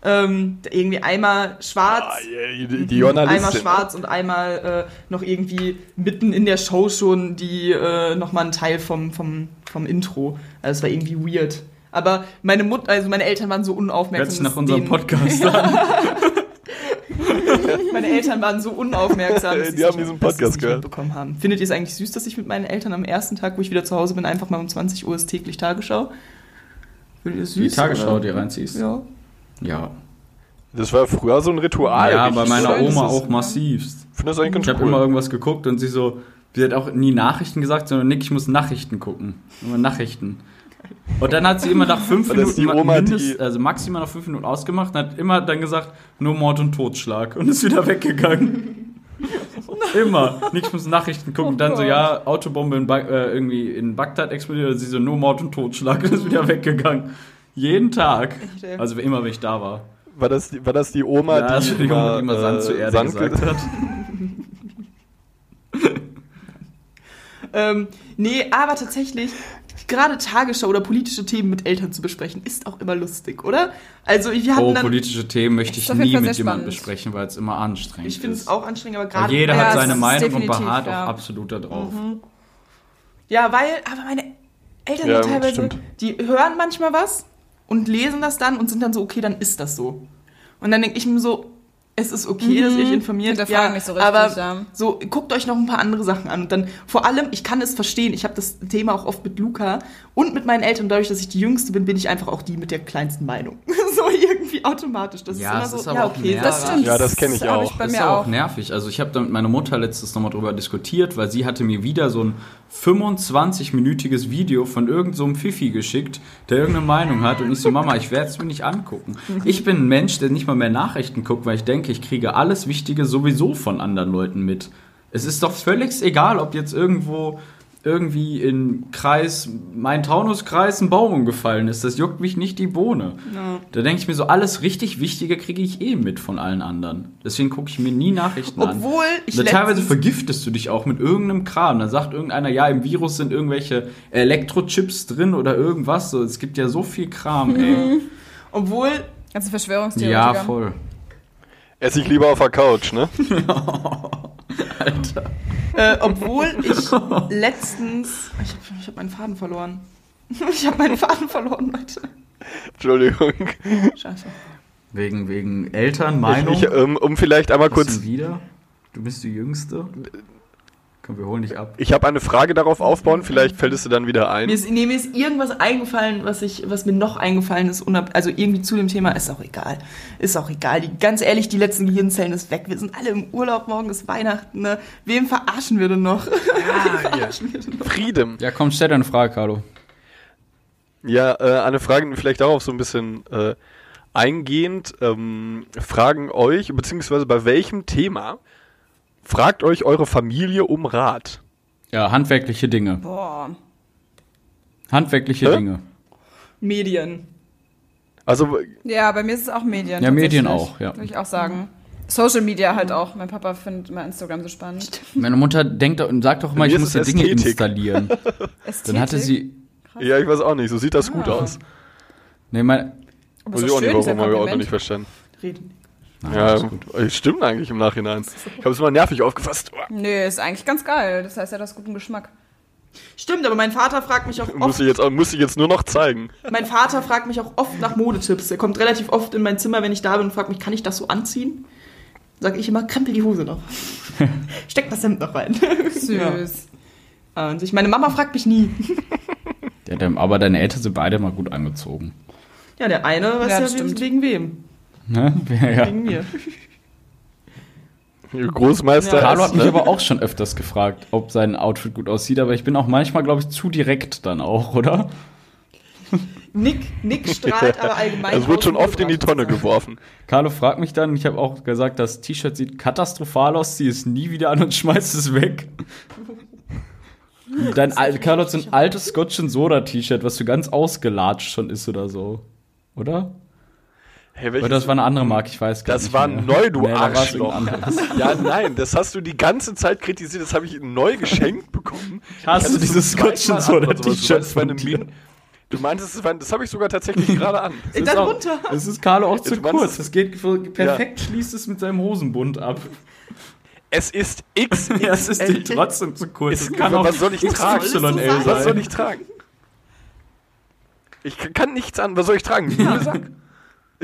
[SPEAKER 5] Ähm, irgendwie einmal schwarz,
[SPEAKER 3] Ah, die, die Journalistin.
[SPEAKER 5] einmal schwarz und einmal äh, noch irgendwie mitten in der Show schon die äh, nochmal ein Teil vom, vom, vom Intro. Also es war irgendwie weird. Aber meine Mutter, also meine Eltern waren so unaufmerksam.
[SPEAKER 4] Hört sich nach unserem Podcast an. [LAUGHS] [LAUGHS]
[SPEAKER 5] Meine Eltern waren so unaufmerksam, dass
[SPEAKER 3] Die
[SPEAKER 5] sie
[SPEAKER 3] haben
[SPEAKER 5] es
[SPEAKER 3] diesen Podcast gehört.
[SPEAKER 5] mitbekommen haben. Findet ihr es eigentlich süß, dass ich mit meinen Eltern am ersten Tag, wo ich wieder zu Hause bin, einfach mal um 20 Uhr ist täglich Tagesschau? Findet ihr es
[SPEAKER 4] Die
[SPEAKER 5] süß?
[SPEAKER 4] Tagesschau,
[SPEAKER 5] oder?
[SPEAKER 4] die reinziehst?
[SPEAKER 5] Ja.
[SPEAKER 4] Ja.
[SPEAKER 3] Das war früher so ein Ritual.
[SPEAKER 4] ja,
[SPEAKER 3] Ich
[SPEAKER 4] bei meiner Oma auch massivst.
[SPEAKER 3] Ich finde das eigentlich ganz
[SPEAKER 4] Ich habe
[SPEAKER 3] cool.
[SPEAKER 4] immer irgendwas geguckt und sie so, sie hat auch nie Nachrichten gesagt, sondern Nick, ich muss Nachrichten gucken. Immer Nachrichten. Und dann hat sie immer nach fünf [LAUGHS] Minuten,
[SPEAKER 3] Oma,
[SPEAKER 4] mindest, also maximal nach fünf Minuten ausgemacht und hat immer dann gesagt, nur Mord und Totschlag und ist wieder weggegangen. [LAUGHS] immer. Ich muss Nachrichten gucken. Und dann so, ja, Autobombe in ba äh, irgendwie in Bagdad explodiert und sie so, nur Mord und Totschlag und ist wieder weggegangen. Jeden Tag.
[SPEAKER 5] Echt.
[SPEAKER 4] Also immer, wenn ich da war.
[SPEAKER 3] War das, die- war das die Oma,
[SPEAKER 4] Ja, das
[SPEAKER 3] die,
[SPEAKER 4] die Oma, die immer Sand zur Erde
[SPEAKER 3] Sand
[SPEAKER 4] gesagt
[SPEAKER 3] ge-
[SPEAKER 4] hat. [LAUGHS]
[SPEAKER 5] Ähm, nee, aber tatsächlich, gerade Tagesschau oder politische Themen mit Eltern zu besprechen, ist auch immer lustig, oder? Also wir hatten
[SPEAKER 4] Oh,
[SPEAKER 5] dann,
[SPEAKER 4] politische Themen möchte ich nie mit jemandem
[SPEAKER 2] spannend.
[SPEAKER 4] besprechen, weil es immer anstrengend ist.
[SPEAKER 5] ich finde es auch anstrengend, aber gerade
[SPEAKER 4] jeder
[SPEAKER 2] Ja,
[SPEAKER 4] hat seine Meinung und beharrt
[SPEAKER 2] ja.
[SPEAKER 4] auch absolut darauf.
[SPEAKER 5] Ja, weil, aber meine Eltern
[SPEAKER 3] Ja,
[SPEAKER 5] sind teilweise,
[SPEAKER 3] stimmt.
[SPEAKER 5] die hören manchmal was und lesen das dann und sind dann so, okay, dann ist das so. Und dann denke ich mir so, es ist okay, dass ihr euch informiert.
[SPEAKER 2] Hinterfragen nicht so richtig,
[SPEAKER 5] aber
[SPEAKER 2] ja.
[SPEAKER 5] so guckt euch noch ein paar andere Sachen an und dann vor allem, ich kann es verstehen. Ich habe das Thema auch oft mit Luca und mit meinen Eltern. Dadurch, dass ich die Jüngste bin, bin ich einfach auch die mit der kleinsten Meinung. [LAUGHS] irgendwie automatisch. Das
[SPEAKER 4] Ja,
[SPEAKER 5] ist immer
[SPEAKER 4] ist
[SPEAKER 5] so.
[SPEAKER 4] aber
[SPEAKER 5] Ja,
[SPEAKER 4] auch
[SPEAKER 5] okay.
[SPEAKER 4] nervig.
[SPEAKER 2] Das stimmt.
[SPEAKER 3] Ja, das kenn ich auch.
[SPEAKER 2] bei
[SPEAKER 4] das ist
[SPEAKER 2] mir
[SPEAKER 4] auch
[SPEAKER 2] auch.
[SPEAKER 4] nervig. Also ich habe da mit meiner Mutter letztes nochmal drüber diskutiert, weil sie hatte mir wieder so ein 25-minütiges Video von irgendeinem so einem Pfiffi geschickt, der irgendeine Meinung hat und ich so, Mama, ich werde es mir nicht angucken. Ich bin ein Mensch, der nicht mal mehr Nachrichten guckt, weil ich denke, ich kriege alles Wichtige sowieso von anderen Leuten mit. Es ist doch völlig egal, ob jetzt irgendwo irgendwie in Kreis, mein Taunuskreis ein Baum umgefallen ist. Das juckt mich nicht die Bohne.
[SPEAKER 5] Ja.
[SPEAKER 4] Da denke ich mir so, alles richtig Wichtige kriege ich eh mit von allen anderen. Deswegen gucke ich mir nie Nachrichten an.
[SPEAKER 5] Obwohl ich
[SPEAKER 4] teilweise vergiftest du dich auch mit irgendeinem Kram. Da sagt irgendeiner, ja, im Virus sind irgendwelche Elektrochips drin oder irgendwas. So, es gibt ja so viel Kram, ey.
[SPEAKER 5] Obwohl,
[SPEAKER 2] Ganze Verschwörungstheoretiker.
[SPEAKER 4] Ja, voll.
[SPEAKER 3] Esse ich lieber auf der Couch, ne? [LAUGHS]
[SPEAKER 4] Alter.
[SPEAKER 5] äh, obwohl ich letztens. Ich habe ich hab meinen Faden verloren. [LAUGHS] Ich habe meinen Faden verloren, Leute.
[SPEAKER 3] Entschuldigung.
[SPEAKER 5] Scheiße.
[SPEAKER 4] Wegen, wegen Eltern,
[SPEAKER 3] Ich,
[SPEAKER 4] Meinung.
[SPEAKER 3] ich, ähm, um vielleicht einmal kurz
[SPEAKER 4] wieder? Du bist die Jüngste. Komm, wir holen dich ab.
[SPEAKER 3] Ich habe eine Frage darauf aufbauen, vielleicht fällt es dir dann wieder ein.
[SPEAKER 5] Mir ist, nee, mir ist irgendwas eingefallen, was, ich, was mir noch eingefallen ist. unab- Also irgendwie zu dem Thema ist auch egal. Ist auch egal. Die, ganz ehrlich, die letzten Gehirnzellen ist weg. Wir sind alle im Urlaub, morgen ist Weihnachten. Ne? Wem verarschen wir denn noch?
[SPEAKER 3] Ah, [LAUGHS] hier. Friedem.
[SPEAKER 4] Ja, komm, stell deine Frage, Carlo.
[SPEAKER 3] Ja, äh, eine Frage, die vielleicht darauf so ein bisschen äh, eingehend ähm, fragen euch, beziehungsweise bei welchem Thema fragt euch eure Familie um Rat?
[SPEAKER 4] Ja, handwerkliche Dinge.
[SPEAKER 2] Boah.
[SPEAKER 4] Handwerkliche
[SPEAKER 3] Hä?
[SPEAKER 4] Dinge.
[SPEAKER 5] Medien.
[SPEAKER 3] Also,
[SPEAKER 2] Ja, bei mir ist es auch Medien.
[SPEAKER 4] Ja, Medien auch, ja.
[SPEAKER 2] Würde ich auch sagen. Social Media halt auch. Mein Papa findet immer Instagram so spannend.
[SPEAKER 4] Meine Mutter denkt und sagt doch immer, ich muss
[SPEAKER 3] es
[SPEAKER 4] Dinge
[SPEAKER 3] Ästhetik.
[SPEAKER 4] installieren. [LAUGHS] Dann hatte sie.
[SPEAKER 3] ja, ich weiß auch nicht, so sieht das gut
[SPEAKER 2] Ah.
[SPEAKER 3] aus.
[SPEAKER 4] Nee, mein,
[SPEAKER 2] ist
[SPEAKER 3] ich auch nicht,
[SPEAKER 2] ja
[SPEAKER 3] warum, ich auch noch nicht verstanden.
[SPEAKER 5] Reden.
[SPEAKER 4] Nein,
[SPEAKER 3] Ja, es stimmt eigentlich im Nachhinein. Ich habe es immer nervig aufgefasst.
[SPEAKER 2] Nee, ist eigentlich ganz geil. Das heißt ja, das hat guten Geschmack.
[SPEAKER 5] Stimmt, aber mein Vater fragt mich auch
[SPEAKER 3] Muss
[SPEAKER 5] oft,
[SPEAKER 3] ich, jetzt, muss ich jetzt nur noch zeigen.
[SPEAKER 5] mein Vater fragt mich auch oft nach Modetipps. Er kommt relativ oft in mein Zimmer, wenn ich da bin und fragt mich, kann ich das so anziehen? Sag ich immer, krempel die Hose noch. [LAUGHS] Steck das Hemd noch rein.
[SPEAKER 2] Süß.
[SPEAKER 5] Ja. Und ich, meine Mama fragt mich nie.
[SPEAKER 4] Aber deine Eltern sind beide mal gut angezogen.
[SPEAKER 5] Ja, der eine weiß
[SPEAKER 2] Ja,
[SPEAKER 5] ja,
[SPEAKER 2] das
[SPEAKER 5] wegen wem?
[SPEAKER 4] Ne? [LAUGHS] Ja.
[SPEAKER 5] Wegen mir.
[SPEAKER 3] Großmeister.
[SPEAKER 5] Ja,
[SPEAKER 4] Carlo hat mich
[SPEAKER 3] ne?
[SPEAKER 4] aber auch schon öfters gefragt, ob sein Outfit gut aussieht, aber ich bin auch manchmal, glaube ich, zu direkt dann auch, oder?
[SPEAKER 5] Nick, Nick strahlt aber allgemein.
[SPEAKER 3] Es wird schon oft in die Tonne
[SPEAKER 5] geworfen.
[SPEAKER 4] Carlo fragt mich dann, ich habe auch gesagt, das T-Shirt sieht katastrophal aus, zieh es nie wieder an und [LAUGHS] schmeiß es weg. Dein Al Carlo hat so ein altes Scotch and Soda T-Shirt, was so ganz ausgelatscht schon ist oder so. Oder?
[SPEAKER 3] Hey,
[SPEAKER 4] Oder das war eine andere Marke, ich weiß gar
[SPEAKER 3] Das
[SPEAKER 4] nicht.
[SPEAKER 3] war
[SPEAKER 4] mehr.
[SPEAKER 3] neu, du
[SPEAKER 4] Nee,
[SPEAKER 3] Arschloch. [LAUGHS] Ja, nein, das hast du die ganze Zeit kritisiert. Das habe ich neu geschenkt bekommen. [LAUGHS]
[SPEAKER 4] Hast du dieses Scotch
[SPEAKER 3] an, also, du
[SPEAKER 4] T-Shirt
[SPEAKER 3] meinst, es Du meintest, es das habe ich sogar tatsächlich [LAUGHS] gerade an.
[SPEAKER 4] Das ist,
[SPEAKER 5] dann
[SPEAKER 4] auch,
[SPEAKER 5] runter.
[SPEAKER 4] das ist Carlo auch zu
[SPEAKER 3] meinst-
[SPEAKER 4] kurz. Das geht perfekt, schließt es mit seinem Hosenbund ab.
[SPEAKER 3] Es ist X.
[SPEAKER 4] Ja, es ist dir trotzdem zu kurz.
[SPEAKER 3] Es,
[SPEAKER 4] Es kann auch
[SPEAKER 3] was soll ich tragen? Was soll ich tragen? Ich kann nichts an. Was soll ich tragen? Müllsack?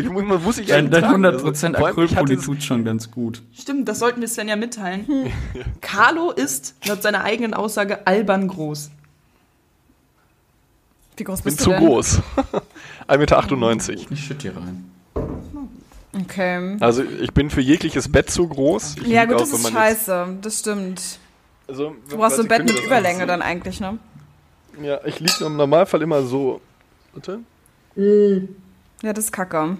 [SPEAKER 3] Ich muss, muss ich
[SPEAKER 4] Dein,
[SPEAKER 3] einen
[SPEAKER 4] dein
[SPEAKER 3] tragen?
[SPEAKER 4] 100%
[SPEAKER 3] Vor allem, ich hatte
[SPEAKER 4] Acrylpulli
[SPEAKER 3] es-
[SPEAKER 4] tut schon ganz gut.
[SPEAKER 5] Stimmt, das sollten wir Sven ja mitteilen. [LAUGHS] Carlo ist, laut seiner eigenen Aussage, albern groß.
[SPEAKER 2] Wie groß
[SPEAKER 3] bin
[SPEAKER 2] bist
[SPEAKER 3] zu
[SPEAKER 2] du denn?
[SPEAKER 3] groß. [LAUGHS] 1,98 Meter.
[SPEAKER 4] Ich schütte hier rein.
[SPEAKER 2] Okay.
[SPEAKER 3] Also ich bin für jegliches Bett zu groß. Ich
[SPEAKER 2] Ja gut,
[SPEAKER 3] auch,
[SPEAKER 2] das ist
[SPEAKER 3] man
[SPEAKER 2] scheiße. Das stimmt.
[SPEAKER 3] Also,
[SPEAKER 2] Du brauchst so ein Bett mit Überlänge dann eigentlich, ne?
[SPEAKER 3] Ja, ich liege im Normalfall immer so. Warte.
[SPEAKER 2] Ja, das ist kacke.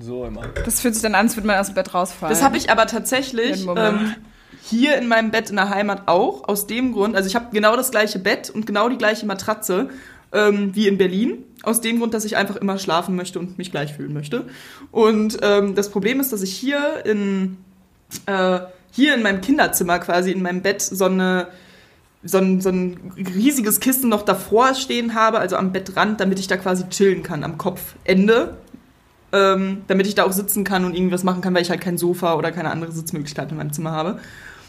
[SPEAKER 3] So immer.
[SPEAKER 2] Das fühlt sich dann an, als würde man aus dem Bett rausfallen.
[SPEAKER 5] Das habe ich aber tatsächlich ähm, hier in meinem Bett in der Heimat auch. Aus dem Grund, also ich habe genau das gleiche Bett und genau die gleiche Matratze ähm, wie in Berlin. Aus dem Grund, dass ich einfach immer schlafen möchte und mich gleich fühlen möchte. Und ähm, das Problem ist, dass ich hier in, äh, hier in meinem Kinderzimmer quasi in meinem Bett so eine so ein, so ein riesiges Kissen noch davor stehen habe, also am Bettrand, damit ich da quasi chillen kann, am Kopfende. Ähm, damit ich da auch sitzen kann und irgendwie was machen kann, weil ich halt kein Sofa oder keine andere Sitzmöglichkeit in meinem Zimmer habe.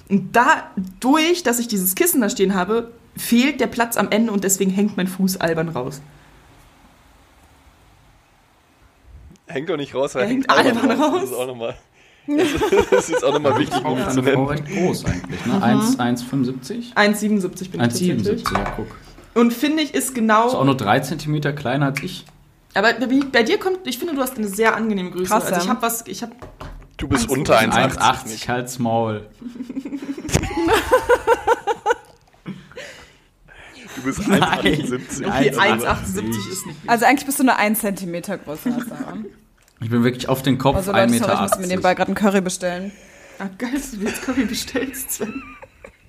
[SPEAKER 5] Und dadurch, dass ich dieses Kissen da stehen habe, fehlt der Platz am Ende und deswegen hängt mein Fuß albern raus.
[SPEAKER 3] Hängt doch nicht raus,
[SPEAKER 5] Er hängt albern raus.
[SPEAKER 3] Das ist auch nochmal. Das ist auch nochmal wichtig, um zu
[SPEAKER 4] eine Frau
[SPEAKER 3] nennen.
[SPEAKER 4] recht groß eigentlich, ne? 1 1,75?
[SPEAKER 5] 1,77 bin ich tatsächlich.
[SPEAKER 4] 1,77, ja, guck.
[SPEAKER 5] Und finde ich, ist genau.
[SPEAKER 4] Ist auch nur 3 cm kleiner als ich.
[SPEAKER 5] Aber bei, bei dir kommt, ich finde, du hast eine sehr angenehme Größe.
[SPEAKER 2] Krass,
[SPEAKER 5] also ich habe was, ich habe
[SPEAKER 3] Du bist
[SPEAKER 5] Eins-
[SPEAKER 3] unter 1,80.
[SPEAKER 4] 1,80, halt's Maul.
[SPEAKER 3] Du bist
[SPEAKER 4] Nein.
[SPEAKER 3] 1,78.
[SPEAKER 5] okay,
[SPEAKER 4] 1,78
[SPEAKER 5] 1,78 ist nicht.
[SPEAKER 2] Also eigentlich bist du nur ein Zentimeter größer als Sarah.
[SPEAKER 4] Ich bin wirklich auf den Kopf
[SPEAKER 2] Also
[SPEAKER 4] 1,80
[SPEAKER 2] Leute, sorry, ich muss mir
[SPEAKER 4] Meter.
[SPEAKER 2] nebenbei gerade einen Curry bestellen.
[SPEAKER 5] Ah, geil, dass du mir jetzt Curry bestellst, Sven.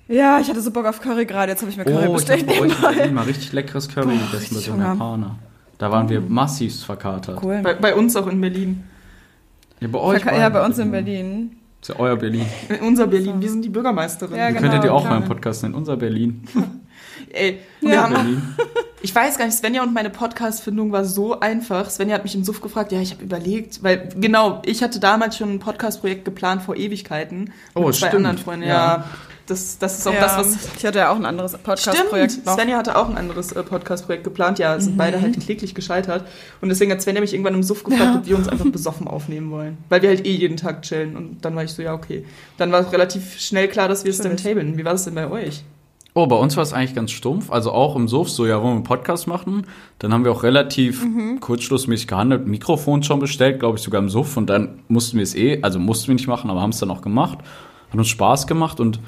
[SPEAKER 2] Ja, ich hatte so Bock auf Curry gerade, jetzt habe ich mir Curry
[SPEAKER 4] Oh, ich habe
[SPEAKER 2] bestellt.
[SPEAKER 4] bei euch in
[SPEAKER 2] nebenbei.
[SPEAKER 4] Berlin mal richtig leckeres Curry gegessen bei so einem
[SPEAKER 2] Hunger.
[SPEAKER 4] Japaner. Da waren wir massivst verkatert.
[SPEAKER 2] Cool.
[SPEAKER 5] Bei, bei uns auch in Berlin.
[SPEAKER 4] Ja, bei euch
[SPEAKER 2] ja,
[SPEAKER 4] beiden.
[SPEAKER 2] bei uns in Berlin.
[SPEAKER 4] Das ist ja euer Berlin.
[SPEAKER 5] In unser Berlin. Wir sind die Bürgermeisterin.
[SPEAKER 2] Ja,
[SPEAKER 4] Ihr
[SPEAKER 2] genau,
[SPEAKER 4] könntet ihr auch
[SPEAKER 2] klar.
[SPEAKER 4] meinen Podcast nennen. Unser Berlin. [LAUGHS]
[SPEAKER 5] Ey,
[SPEAKER 2] Ja.
[SPEAKER 5] wir haben, [LAUGHS] ich weiß gar nicht, Svenja und meine Podcast-Findung war so einfach. Svenja hat mich im Suff gefragt, ja, ich habe überlegt, weil, genau, ich hatte damals schon ein Podcast-Projekt geplant vor Ewigkeiten.
[SPEAKER 4] Oh,
[SPEAKER 5] mit zwei
[SPEAKER 4] stimmt.
[SPEAKER 5] anderen Freunden.
[SPEAKER 4] Ja.
[SPEAKER 5] Ja, das, das ist auch
[SPEAKER 2] ja,
[SPEAKER 5] das, was
[SPEAKER 2] ich hatte ja auch ein anderes Podcast-Projekt.
[SPEAKER 5] Svenja hatte auch ein anderes äh, Podcast-Projekt geplant. Ja, sind beide halt kläglich gescheitert. Und deswegen hat Svenja mich irgendwann im Suff gefragt,
[SPEAKER 2] Ja.
[SPEAKER 5] ob wir uns einfach besoffen aufnehmen wollen. Weil wir halt eh jeden Tag chillen. Und dann war ich so, ja, okay. Dann war relativ schnell klar, dass wir Stem
[SPEAKER 2] Natürlich.
[SPEAKER 5] tablen. Wie war das denn bei euch?
[SPEAKER 4] Oh, bei uns war es eigentlich ganz stumpf. Also auch im Suff, so, ja, wollen wir einen Podcast machen? Dann haben wir auch relativ kurzschlussmäßig gehandelt, Mikrofon schon bestellt, glaube ich, sogar im Suff. Und dann mussten wir es eh, also mussten wir nicht machen, aber haben es dann auch gemacht. Hat uns Spaß gemacht und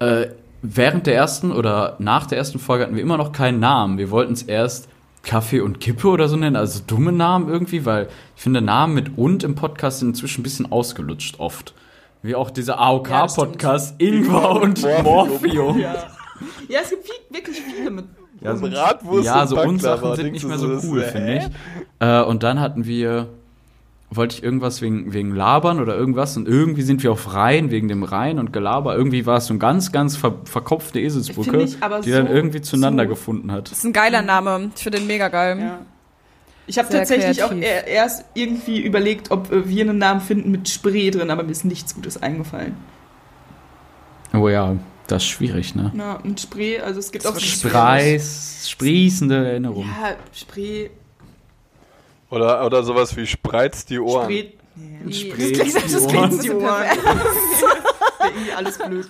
[SPEAKER 4] äh, während der ersten oder nach der ersten Folge hatten wir immer noch keinen Namen. Wir wollten es erst Kaffee und Kippe oder so nennen, also dumme Namen irgendwie, weil ich finde Namen mit und im Podcast sind inzwischen ein bisschen ausgelutscht oft. Wie auch dieser
[SPEAKER 5] Ja,
[SPEAKER 4] AOK-Podcast [LAUGHS] Ingwer und
[SPEAKER 3] Morphium.
[SPEAKER 5] Ja. Ja, es gibt viel, wirklich viele mit.
[SPEAKER 4] Ja, so,
[SPEAKER 3] Bratwurst
[SPEAKER 4] ja, so Unsachen sind nicht mehr
[SPEAKER 3] so,
[SPEAKER 4] cool, finde ich. Äh, und dann hatten wir, wollte ich irgendwas wegen, wegen Labern oder irgendwas und irgendwie sind wir auf Rhein, wegen dem Rhein und Gelaber. Irgendwie war es so eine ganz, ganz ver verkopfte Eselsbrücke,
[SPEAKER 5] Finde ich aber
[SPEAKER 4] die dann
[SPEAKER 5] so-
[SPEAKER 4] irgendwie zueinander
[SPEAKER 5] so-
[SPEAKER 4] gefunden hat.
[SPEAKER 2] Das ist ein geiler Name. Ich finde den mega geil.
[SPEAKER 5] Ja. Ich habe tatsächlich
[SPEAKER 2] kreativ.
[SPEAKER 5] auch erst irgendwie überlegt, ob äh, wir einen Namen finden mit Spree drin, aber mir ist nichts Gutes eingefallen.
[SPEAKER 4] Oh ja, das ist schwierig, ne?
[SPEAKER 5] Na, und Spree, also es gibt auch so
[SPEAKER 4] Spreis, sprießende Erinnerung.
[SPEAKER 5] Ja, Spree,
[SPEAKER 3] Oder, oder sowas wie spreiz die Ohren.
[SPEAKER 5] Spree. Nee,
[SPEAKER 4] Spree-
[SPEAKER 2] Das klingt, das
[SPEAKER 4] die
[SPEAKER 2] klingt
[SPEAKER 4] Ohren.
[SPEAKER 2] ein
[SPEAKER 5] die Ohren. [LAUGHS] [LAUGHS] eh alles blöd.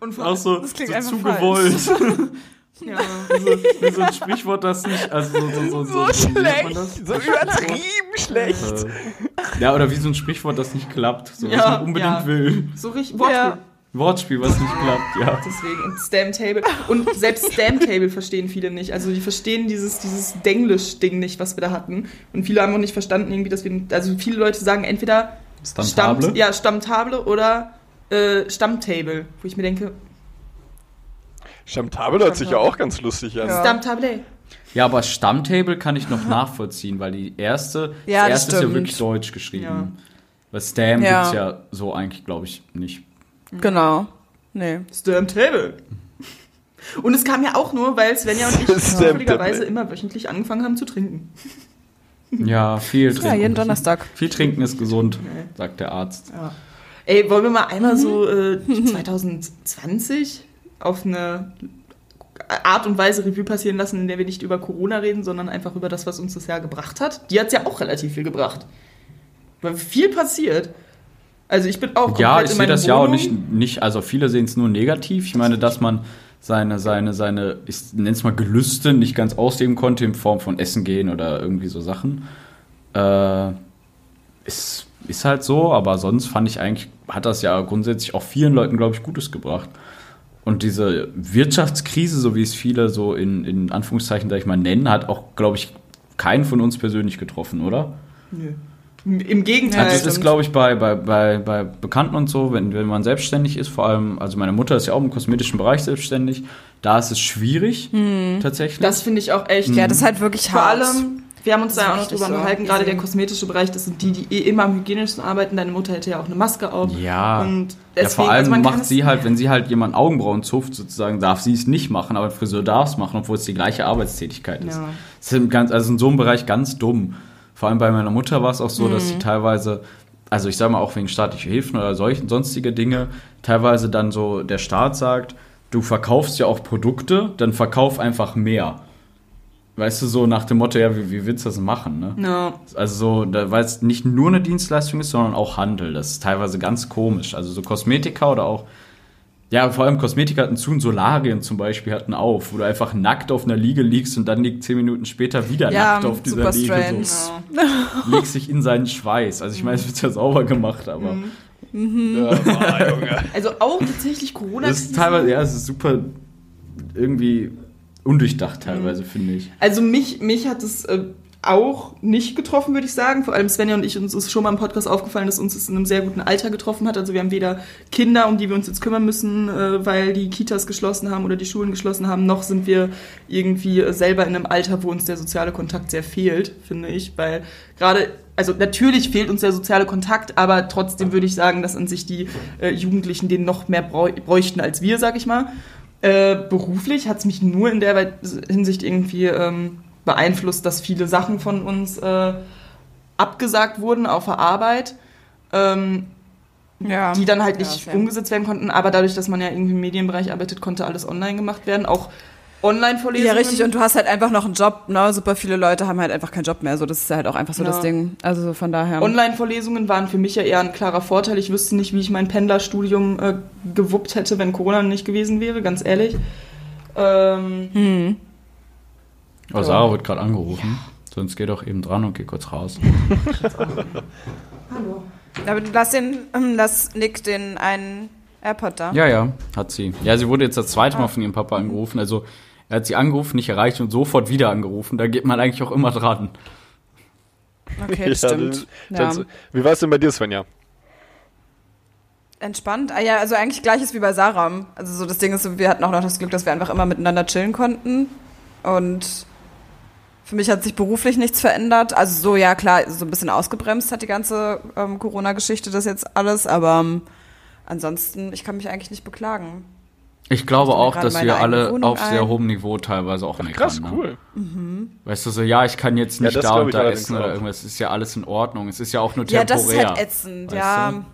[SPEAKER 5] Und
[SPEAKER 4] Auch so,
[SPEAKER 2] Das klingt
[SPEAKER 4] so
[SPEAKER 2] einfach
[SPEAKER 4] zu
[SPEAKER 2] falsch.
[SPEAKER 4] gewollt. [LAUGHS]
[SPEAKER 5] ja.
[SPEAKER 4] wie, so, wie so ein Sprichwort, das nicht, also so, so, so, so,
[SPEAKER 3] So schlecht.
[SPEAKER 4] das?
[SPEAKER 3] So übertrieben schlecht.
[SPEAKER 4] Äh, Ja, oder wie so ein Sprichwort, das nicht klappt, so was
[SPEAKER 5] Ja,
[SPEAKER 4] man unbedingt
[SPEAKER 5] ja.
[SPEAKER 4] will.
[SPEAKER 5] So richtig Wortspiel.
[SPEAKER 2] Ja.
[SPEAKER 4] Wortspiel, was nicht klappt, ja.
[SPEAKER 5] Deswegen. Und Stamtable. Und selbst Stamtable verstehen viele nicht. Also die verstehen dieses, dieses Denglisch-Ding nicht, was wir da hatten. Und viele haben auch nicht verstanden, irgendwie, dass wir. Also viele Leute sagen entweder
[SPEAKER 4] Stammtable?
[SPEAKER 5] Stammt, ja, Stammtable oder äh, Stammtable. Wo ich mir denke,
[SPEAKER 3] Stammtable hört sich ja auch ganz lustig an.
[SPEAKER 2] Ja.
[SPEAKER 5] Stammtable.
[SPEAKER 4] Ja, aber Stammtable kann ich noch [LAUGHS] nachvollziehen, weil die erste,
[SPEAKER 2] Ja,
[SPEAKER 4] das
[SPEAKER 2] das
[SPEAKER 4] erste ist ja wirklich deutsch geschrieben.
[SPEAKER 5] Ja.
[SPEAKER 4] Weil Stam
[SPEAKER 2] Ja.
[SPEAKER 4] gibt's ja so eigentlich, glaube ich, nicht.
[SPEAKER 2] Genau. Nee.
[SPEAKER 5] Stammtable. Und es kam ja auch nur, weil Svenja und ich [LAUGHS] zufälligerweise immer wöchentlich angefangen haben zu trinken. [LAUGHS]
[SPEAKER 4] Ja, viel trinken.
[SPEAKER 2] Ja, jeden Donnerstag.
[SPEAKER 4] Viel trinken ist gesund, sagt der Arzt.
[SPEAKER 5] Ja. Ey, wollen wir mal einmal so äh, 2020 auf eine Art und Weise Revue passieren lassen, in der wir nicht über Corona reden, sondern einfach über das, was uns das Jahr gebracht hat? Die hat es ja auch relativ viel gebracht. Weil viel passiert. Also ich bin auch
[SPEAKER 4] Ja, ich sehe das ja auch nicht, nicht, also viele sehen es nur negativ. Ich meine, dass man seine, seine, seine, ich nenne es mal Gelüste nicht ganz ausleben konnte in Form von Essen gehen oder irgendwie so Sachen. Äh, ist, ist halt so, aber sonst fand ich eigentlich, hat das ja grundsätzlich auch vielen Leuten, glaube ich, Gutes gebracht. Und diese Wirtschaftskrise, so wie es viele so in, in Anführungszeichen, sag ich mal, nennen, hat auch, glaube ich, keinen von uns persönlich getroffen, oder?
[SPEAKER 5] Nö. Im Gegenteil.
[SPEAKER 4] Also es ist, glaube ich, bei, bei, bei, bei Bekannten und so, wenn, wenn man selbstständig ist, vor allem, also meine Mutter ist ja auch im kosmetischen Bereich selbstständig, da ist es schwierig, tatsächlich.
[SPEAKER 5] das finde ich auch echt.
[SPEAKER 2] Ja, das ist halt wirklich
[SPEAKER 5] Vor
[SPEAKER 2] hart.
[SPEAKER 5] allem, wir haben uns
[SPEAKER 2] Das
[SPEAKER 5] da auch noch drüber
[SPEAKER 2] so.
[SPEAKER 5] unterhalten, gerade der kosmetische Bereich, das sind die, die eh immer am hygienischsten arbeiten. Deine Mutter hätte ja auch eine Maske auf.
[SPEAKER 4] ja.
[SPEAKER 5] Und
[SPEAKER 4] ja,
[SPEAKER 5] deswegen,
[SPEAKER 4] vor allem
[SPEAKER 5] also man kann
[SPEAKER 4] macht sie halt, wenn sie halt jemand Augenbrauen zupft, sozusagen, darf sie es nicht machen, aber ein Friseur darf es machen, obwohl es die gleiche Arbeitstätigkeit ist.
[SPEAKER 5] Ja.
[SPEAKER 4] Das ist ganz, also in so einem Bereich ganz dumm. Vor allem bei meiner Mutter war es auch so, dass
[SPEAKER 5] Mhm.
[SPEAKER 4] sie teilweise, also ich sage mal auch wegen staatlicher Hilfen oder solchen sonstige Dinge, teilweise dann so der Staat sagt, du verkaufst ja auch Produkte, dann verkauf einfach mehr. Weißt du, so nach dem Motto, ja, wie, wie willst du das machen, ne?
[SPEAKER 5] Ja.
[SPEAKER 4] Also so, da, weil es nicht nur eine Dienstleistung ist, sondern auch Handel. Das ist teilweise ganz komisch. Also so Kosmetika oder auch, ja, vor allem Kosmetika hatten zu und Solarien zum Beispiel hatten auf, wo du einfach nackt auf einer Liege liegst und dann liegt zehn Minuten später wieder
[SPEAKER 2] Ja,
[SPEAKER 4] nackt auf dieser
[SPEAKER 2] super
[SPEAKER 4] Liege.
[SPEAKER 2] strange.
[SPEAKER 4] So, [LAUGHS] legst dich in seinen Schweiß. Also ich meine, es wird ja sauber gemacht, aber. Ja, boah, Junge.
[SPEAKER 5] Also auch tatsächlich Corona.
[SPEAKER 4] Das ist teilweise, ja, es ist super irgendwie undurchdacht teilweise, finde ich.
[SPEAKER 5] Also mich, mich hat es äh, auch nicht getroffen, würde ich sagen. Vor allem Svenja und ich, uns ist schon mal im Podcast aufgefallen, dass uns es in einem sehr guten Alter getroffen hat. Also wir haben weder Kinder, um die wir uns jetzt kümmern müssen, äh, weil die Kitas geschlossen haben oder die Schulen geschlossen haben, noch sind wir irgendwie äh, selber in einem Alter, wo uns der soziale Kontakt sehr fehlt, finde ich. Weil gerade, also natürlich fehlt uns der soziale Kontakt, aber trotzdem würde ich sagen, dass an sich die äh, Jugendlichen den noch mehr bräuchten als wir, sag ich mal. Äh, beruflich hat es mich nur in der Hinsicht irgendwie ähm, beeinflusst, dass viele Sachen von uns äh, abgesagt wurden auf der Arbeit, ähm,
[SPEAKER 2] Ja.
[SPEAKER 5] die dann halt
[SPEAKER 2] Ja,
[SPEAKER 5] nicht
[SPEAKER 2] same.
[SPEAKER 5] umgesetzt werden konnten. Aber dadurch, dass man ja irgendwie im Medienbereich arbeitet, konnte alles online gemacht werden. Auch Online-Vorlesungen.
[SPEAKER 2] Ja, richtig. Und du hast halt einfach noch einen Job. Ne? Super viele Leute haben halt einfach keinen Job mehr. So, das ist halt auch einfach so
[SPEAKER 5] Ja.
[SPEAKER 2] das Ding. Also von daher.
[SPEAKER 5] Online-Vorlesungen waren für mich ja eher ein klarer Vorteil. Ich wüsste nicht, wie ich mein Pendlerstudium äh, gewuppt hätte, wenn Corona nicht gewesen wäre, ganz ehrlich. Ähm,
[SPEAKER 2] hm.
[SPEAKER 4] Oh, Sarah wird gerade angerufen. Sonst geh doch eben dran und geh kurz raus. [LAUGHS]
[SPEAKER 5] hallo.
[SPEAKER 2] Aber lass den, ähm, lass Nick den einen AirPod da.
[SPEAKER 4] Ja, ja, hat sie. Ja, sie wurde jetzt das zweite Mal von ihrem Papa angerufen. Also er hat sie angerufen, nicht erreicht und sofort wieder angerufen. Da geht man eigentlich auch immer dran.
[SPEAKER 2] Okay, das
[SPEAKER 3] Ja,
[SPEAKER 2] stimmt.
[SPEAKER 3] das-
[SPEAKER 2] Ja.
[SPEAKER 3] Wie war es denn bei dir, Svenja?
[SPEAKER 2] Entspannt. Ah, ja, also eigentlich gleiches wie bei Sarah. Also so das Ding ist, wir hatten auch noch das Glück, dass wir einfach immer miteinander chillen konnten. Und für mich hat sich beruflich nichts verändert. Also so, ja klar, so ein bisschen ausgebremst hat die ganze ähm, Corona-Geschichte das jetzt alles. Aber ähm, ansonsten, ich kann mich eigentlich nicht beklagen.
[SPEAKER 4] Ich glaube
[SPEAKER 2] mir
[SPEAKER 4] auch, dass wir alle
[SPEAKER 2] Wohnung
[SPEAKER 4] auf sehr hohem Niveau teilweise auch meckern.
[SPEAKER 3] Krass,
[SPEAKER 4] ne?
[SPEAKER 3] cool.
[SPEAKER 4] Weißt du, so, ja, ich kann jetzt
[SPEAKER 3] Ja,
[SPEAKER 4] nicht
[SPEAKER 3] das
[SPEAKER 4] da und
[SPEAKER 3] ich
[SPEAKER 4] da essen oder irgendwas. Es ist ja alles in Ordnung. Es ist ja auch nur
[SPEAKER 2] Ja,
[SPEAKER 4] temporär.
[SPEAKER 2] das ist halt ätzend, ja.
[SPEAKER 4] du?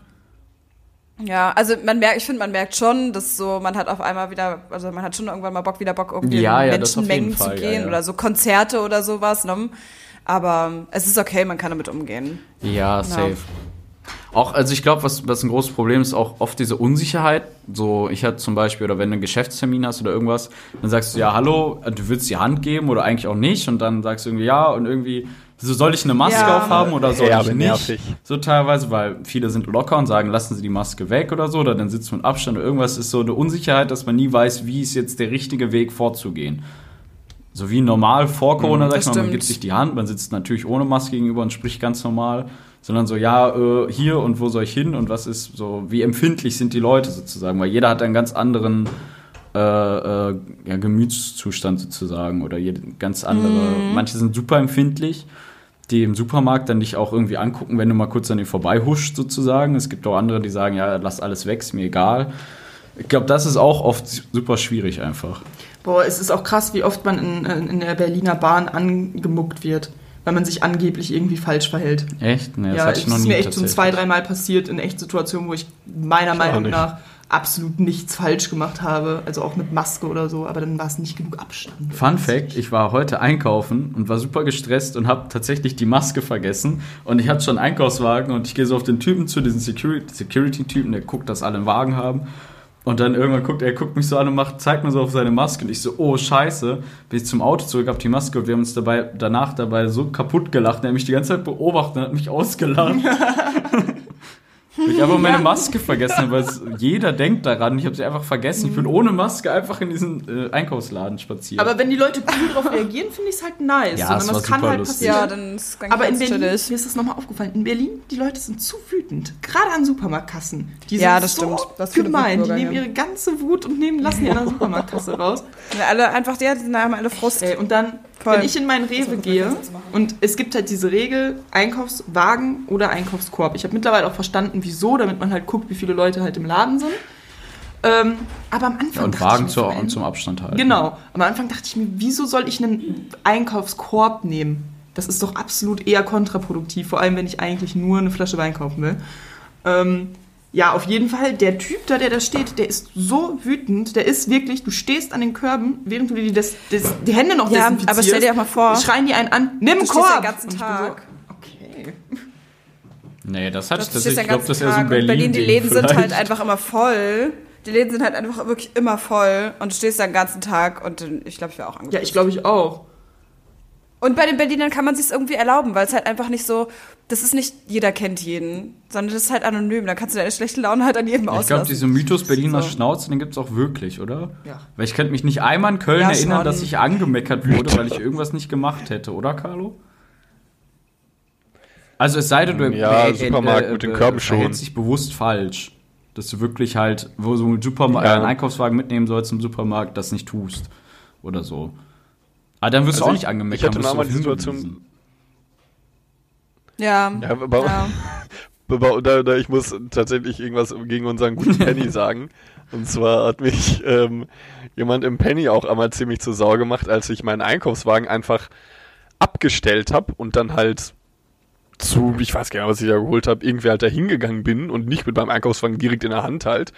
[SPEAKER 2] Ja, also man merkt, ich finde, man merkt schon, dass so, man hat auf einmal wieder, also man hat schon irgendwann mal Bock, wieder Bock, irgendwie
[SPEAKER 4] Ja,
[SPEAKER 2] in
[SPEAKER 4] ja,
[SPEAKER 2] Menschenmengen zu
[SPEAKER 4] Fall, ja,
[SPEAKER 2] gehen
[SPEAKER 4] ja.
[SPEAKER 2] oder so Konzerte oder sowas, ne? Aber es ist okay, man kann damit umgehen.
[SPEAKER 4] Ja, safe. Auch, also ich glaube, was, was ein großes Problem ist, auch oft diese Unsicherheit. So, ich hatte zum Beispiel, oder wenn du einen Geschäftstermin hast oder irgendwas, dann sagst du, ja, hallo, du willst die Hand geben oder eigentlich auch nicht. Und dann sagst du irgendwie, ja, und irgendwie, so soll ich eine Maske
[SPEAKER 2] Ja.
[SPEAKER 4] aufhaben oder soll
[SPEAKER 3] Herbe
[SPEAKER 4] ich nicht?
[SPEAKER 3] nervig.
[SPEAKER 4] So teilweise, weil viele sind locker und sagen, lassen Sie die Maske weg oder so, oder dann sitzt man Abstand oder irgendwas ist so eine Unsicherheit, dass man nie weiß, wie ist jetzt der richtige Weg vorzugehen. So wie normal vor Corona, sag ich mal, man gibt sich die Hand, man sitzt natürlich ohne Maske gegenüber und spricht ganz normal, sondern so, ja, äh, hier und wo soll ich hin und was ist so, wie empfindlich sind die Leute sozusagen, weil jeder hat einen ganz anderen äh, äh, ja, Gemütszustand sozusagen oder jede, ganz andere,
[SPEAKER 2] Mhm.
[SPEAKER 4] manche sind super empfindlich, die im Supermarkt dann dich auch irgendwie angucken, wenn du mal kurz an denen vorbeihuscht sozusagen. Es gibt auch andere, die sagen, ja, lass alles weg, ist mir egal. Ich glaube, das ist auch oft super schwierig einfach.
[SPEAKER 5] Boah, es ist auch krass, wie oft man in, in der Berliner Bahn angemuckt wird, weil man sich angeblich irgendwie falsch verhält.
[SPEAKER 4] Echt? Nee, das
[SPEAKER 5] ja,
[SPEAKER 4] hatte
[SPEAKER 5] es
[SPEAKER 4] ich noch
[SPEAKER 5] ist
[SPEAKER 4] nie
[SPEAKER 5] mir echt schon zwei, dreimal passiert in Echtsituationen, wo ich meiner
[SPEAKER 3] auch
[SPEAKER 5] Meinung nach absolut nichts falsch gemacht habe, also auch mit Maske oder so, aber dann war es nicht genug Abstand.
[SPEAKER 4] Fun Fact, ich war heute einkaufen und war super gestresst und habe tatsächlich die Maske vergessen. Und ich hatte schon einen Einkaufswagen und ich gehe so auf den Typen zu, diesen Security- Security-Typen, der guckt, dass alle einen Wagen haben. Und dann irgendwann guckt er guckt mich so an und macht, zeigt mir so auf seine Maske. Und ich so, oh scheiße, bin ich zum Auto zurück, hab die Maske und wir haben uns dabei, danach dabei so kaputt gelacht. Er hat mich die ganze Zeit beobachtet und hat mich ausgelacht. [LAUGHS] Ich habe meine Maske vergessen, weil es, jeder denkt daran. Ich habe sie einfach vergessen. Ich bin ohne Maske einfach in diesen äh, Einkaufsladen spaziert.
[SPEAKER 5] Aber wenn die Leute cool darauf reagieren, finde ich es halt nice.
[SPEAKER 4] Ja,
[SPEAKER 5] sondern
[SPEAKER 4] es
[SPEAKER 5] das
[SPEAKER 4] war
[SPEAKER 5] kann
[SPEAKER 4] super
[SPEAKER 5] halt
[SPEAKER 4] lustig.
[SPEAKER 5] passieren.
[SPEAKER 2] Ja, dann ist ganz
[SPEAKER 5] Aber in Berlin,
[SPEAKER 2] chillig.
[SPEAKER 5] mir ist das nochmal aufgefallen, in Berlin, die Leute sind zu wütend. Gerade an Supermarktkassen. Die
[SPEAKER 2] Ja,
[SPEAKER 5] sind
[SPEAKER 2] das
[SPEAKER 5] so
[SPEAKER 2] stimmt. Das
[SPEAKER 5] gemein. Die nehmen ihre ganze Wut und nehmen, lassen die an der [LAUGHS] Supermarktkasse raus.
[SPEAKER 2] Ja, alle einfach, ja, die haben alle Frust.
[SPEAKER 5] Ey, und dann,
[SPEAKER 2] Voll.
[SPEAKER 5] wenn ich in meinen Rewe gehe und es gibt halt diese Regel, Einkaufswagen oder Einkaufskorb. Ich habe mittlerweile auch verstanden, wieso, damit man halt guckt, wie viele Leute halt im Laden sind. Ähm, aber am Anfang
[SPEAKER 4] ja, und Wagen
[SPEAKER 5] ich mir
[SPEAKER 4] zur, und zum Abstand halten.
[SPEAKER 5] Genau. Am Anfang dachte ich mir, wieso soll ich einen Einkaufskorb nehmen? Das ist doch absolut eher kontraproduktiv, vor allem wenn ich eigentlich nur eine Flasche Wein kaufen will. Ähm, Ja, auf jeden Fall. Der Typ da, der da steht, der ist so wütend. Der ist wirklich, du stehst an den Körben, während du dir das, das, die Hände noch
[SPEAKER 2] Ja,
[SPEAKER 5] desinfizierst.
[SPEAKER 2] aber stell dir auch mal vor,
[SPEAKER 5] Schreien die einen an, nimm
[SPEAKER 2] du
[SPEAKER 5] einen Korb.
[SPEAKER 2] stehst den ganzen Tag.
[SPEAKER 5] So, okay.
[SPEAKER 4] Nee, das tatsächlich.
[SPEAKER 2] stehst
[SPEAKER 4] Ich glaube, das ist eher so ein. Berlin.
[SPEAKER 2] Berlin, die Läden sind halt einfach immer voll. Die Läden sind halt einfach wirklich immer voll. Und du stehst da den ganzen Tag und ich glaube, ich wäre auch angepisst.
[SPEAKER 5] Ja, ich glaube ich auch.
[SPEAKER 2] Und bei den Berlinern kann man sich irgendwie erlauben, weil es halt einfach nicht so, das ist nicht jeder kennt jeden, sondern das ist halt anonym. Da kannst du deine schlechte Laune halt an jedem
[SPEAKER 4] Ich glaube,
[SPEAKER 2] auslassen.
[SPEAKER 4] dieser Mythos Berliner
[SPEAKER 2] So.
[SPEAKER 4] Schnauze, den gibt es auch wirklich, oder?
[SPEAKER 5] Ja.
[SPEAKER 4] Weil ich könnte mich nicht einmal in Köln
[SPEAKER 2] Ja,
[SPEAKER 4] erinnern, dass ich angemeckert wurde, weil ich irgendwas nicht gemacht hätte, oder, Carlo? Also es sei denn, du
[SPEAKER 3] Ja,
[SPEAKER 4] äh,
[SPEAKER 3] Supermarkt mit den Körben schon.
[SPEAKER 4] verhältst dich bewusst falsch. Dass du wirklich halt, wo du einen, Supermarkt,
[SPEAKER 3] Ja.
[SPEAKER 4] einen Einkaufswagen mitnehmen sollst im Supermarkt, das nicht tust. Oder so. Aber dann wirst du
[SPEAKER 3] Also
[SPEAKER 4] auch
[SPEAKER 3] ich-
[SPEAKER 4] nicht angemeckert.
[SPEAKER 3] ich hatte
[SPEAKER 4] du
[SPEAKER 3] mal die Situation-
[SPEAKER 2] ja,
[SPEAKER 3] Ja, aber,
[SPEAKER 2] ja. [LAUGHS]
[SPEAKER 3] aber da, da, ich muss tatsächlich irgendwas gegen unseren guten [LAUGHS] Penny sagen. Und zwar hat mich ähm, jemand im Penny auch einmal ziemlich zur Sau gemacht, als ich meinen Einkaufswagen einfach abgestellt habe und dann halt zu, ich weiß gar nicht, was ich da geholt habe, irgendwie halt da hingegangen bin und nicht mit meinem Einkaufswagen direkt in der Hand halt.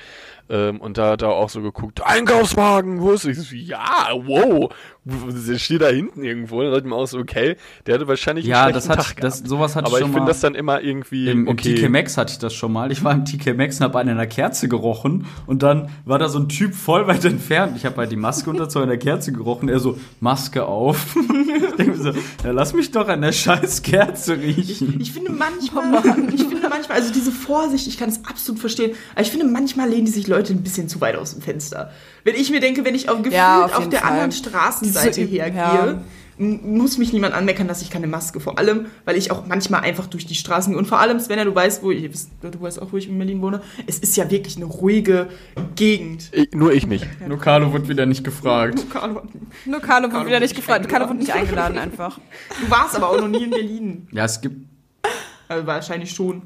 [SPEAKER 3] Ähm, und da hat er auch so geguckt, Einkaufswagen, wo ist ich? so, Ja, wow, der steht da hinten irgendwo. Dann dachte ich mir auch so, okay, der hatte wahrscheinlich
[SPEAKER 4] Ja,
[SPEAKER 3] einen
[SPEAKER 4] das hat,
[SPEAKER 3] Tag
[SPEAKER 4] das, sowas hatte
[SPEAKER 3] Aber
[SPEAKER 4] ich
[SPEAKER 3] ich finde das dann immer irgendwie
[SPEAKER 4] Im, im
[SPEAKER 3] okay.
[SPEAKER 4] TK Maxx hatte ich das schon mal. Ich war im TK Maxx und habe an einer Kerze gerochen und dann war da so ein Typ voll weit entfernt. Ich habe halt die Maske unter zu einer Kerze gerochen. Er so, Maske auf. [LAUGHS] ich denke mir so, ja, lass mich doch an der scheiß Kerze riechen.
[SPEAKER 5] Ich finde manchmal, ich finde manchmal, also diese Vorsicht, ich kann es absolut verstehen, aber ich finde manchmal lehnen die sich Leute ein bisschen zu weit aus dem Fenster. Wenn ich mir denke, wenn ich auf, gefühlt
[SPEAKER 2] Ja, auf
[SPEAKER 5] auf, der
[SPEAKER 2] Fall.
[SPEAKER 5] anderen Straßenseite
[SPEAKER 2] Diese-
[SPEAKER 5] hergehe,
[SPEAKER 2] ja.
[SPEAKER 5] muss mich niemand anmeckern, dass ich keine Maske, vor allem, weil ich auch manchmal einfach durch die Straßen gehe. Und vor allem, Svenja, du weißt, wo ich, du weißt auch, wo ich in Berlin wohne, es ist ja wirklich eine ruhige Gegend.
[SPEAKER 3] Ich, nur ich nicht.
[SPEAKER 4] Nur Carlo wird wieder nicht gefragt.
[SPEAKER 5] Carlo,
[SPEAKER 2] Nur Carlo wurde
[SPEAKER 5] Carlo
[SPEAKER 2] wieder
[SPEAKER 5] wurde
[SPEAKER 2] nicht gefragt. Carlo wurde
[SPEAKER 5] eingeladen.
[SPEAKER 2] nicht eingeladen einfach.
[SPEAKER 5] Du warst aber auch noch nie in Berlin.
[SPEAKER 4] Ja, es gibt.
[SPEAKER 5] Also wahrscheinlich schon.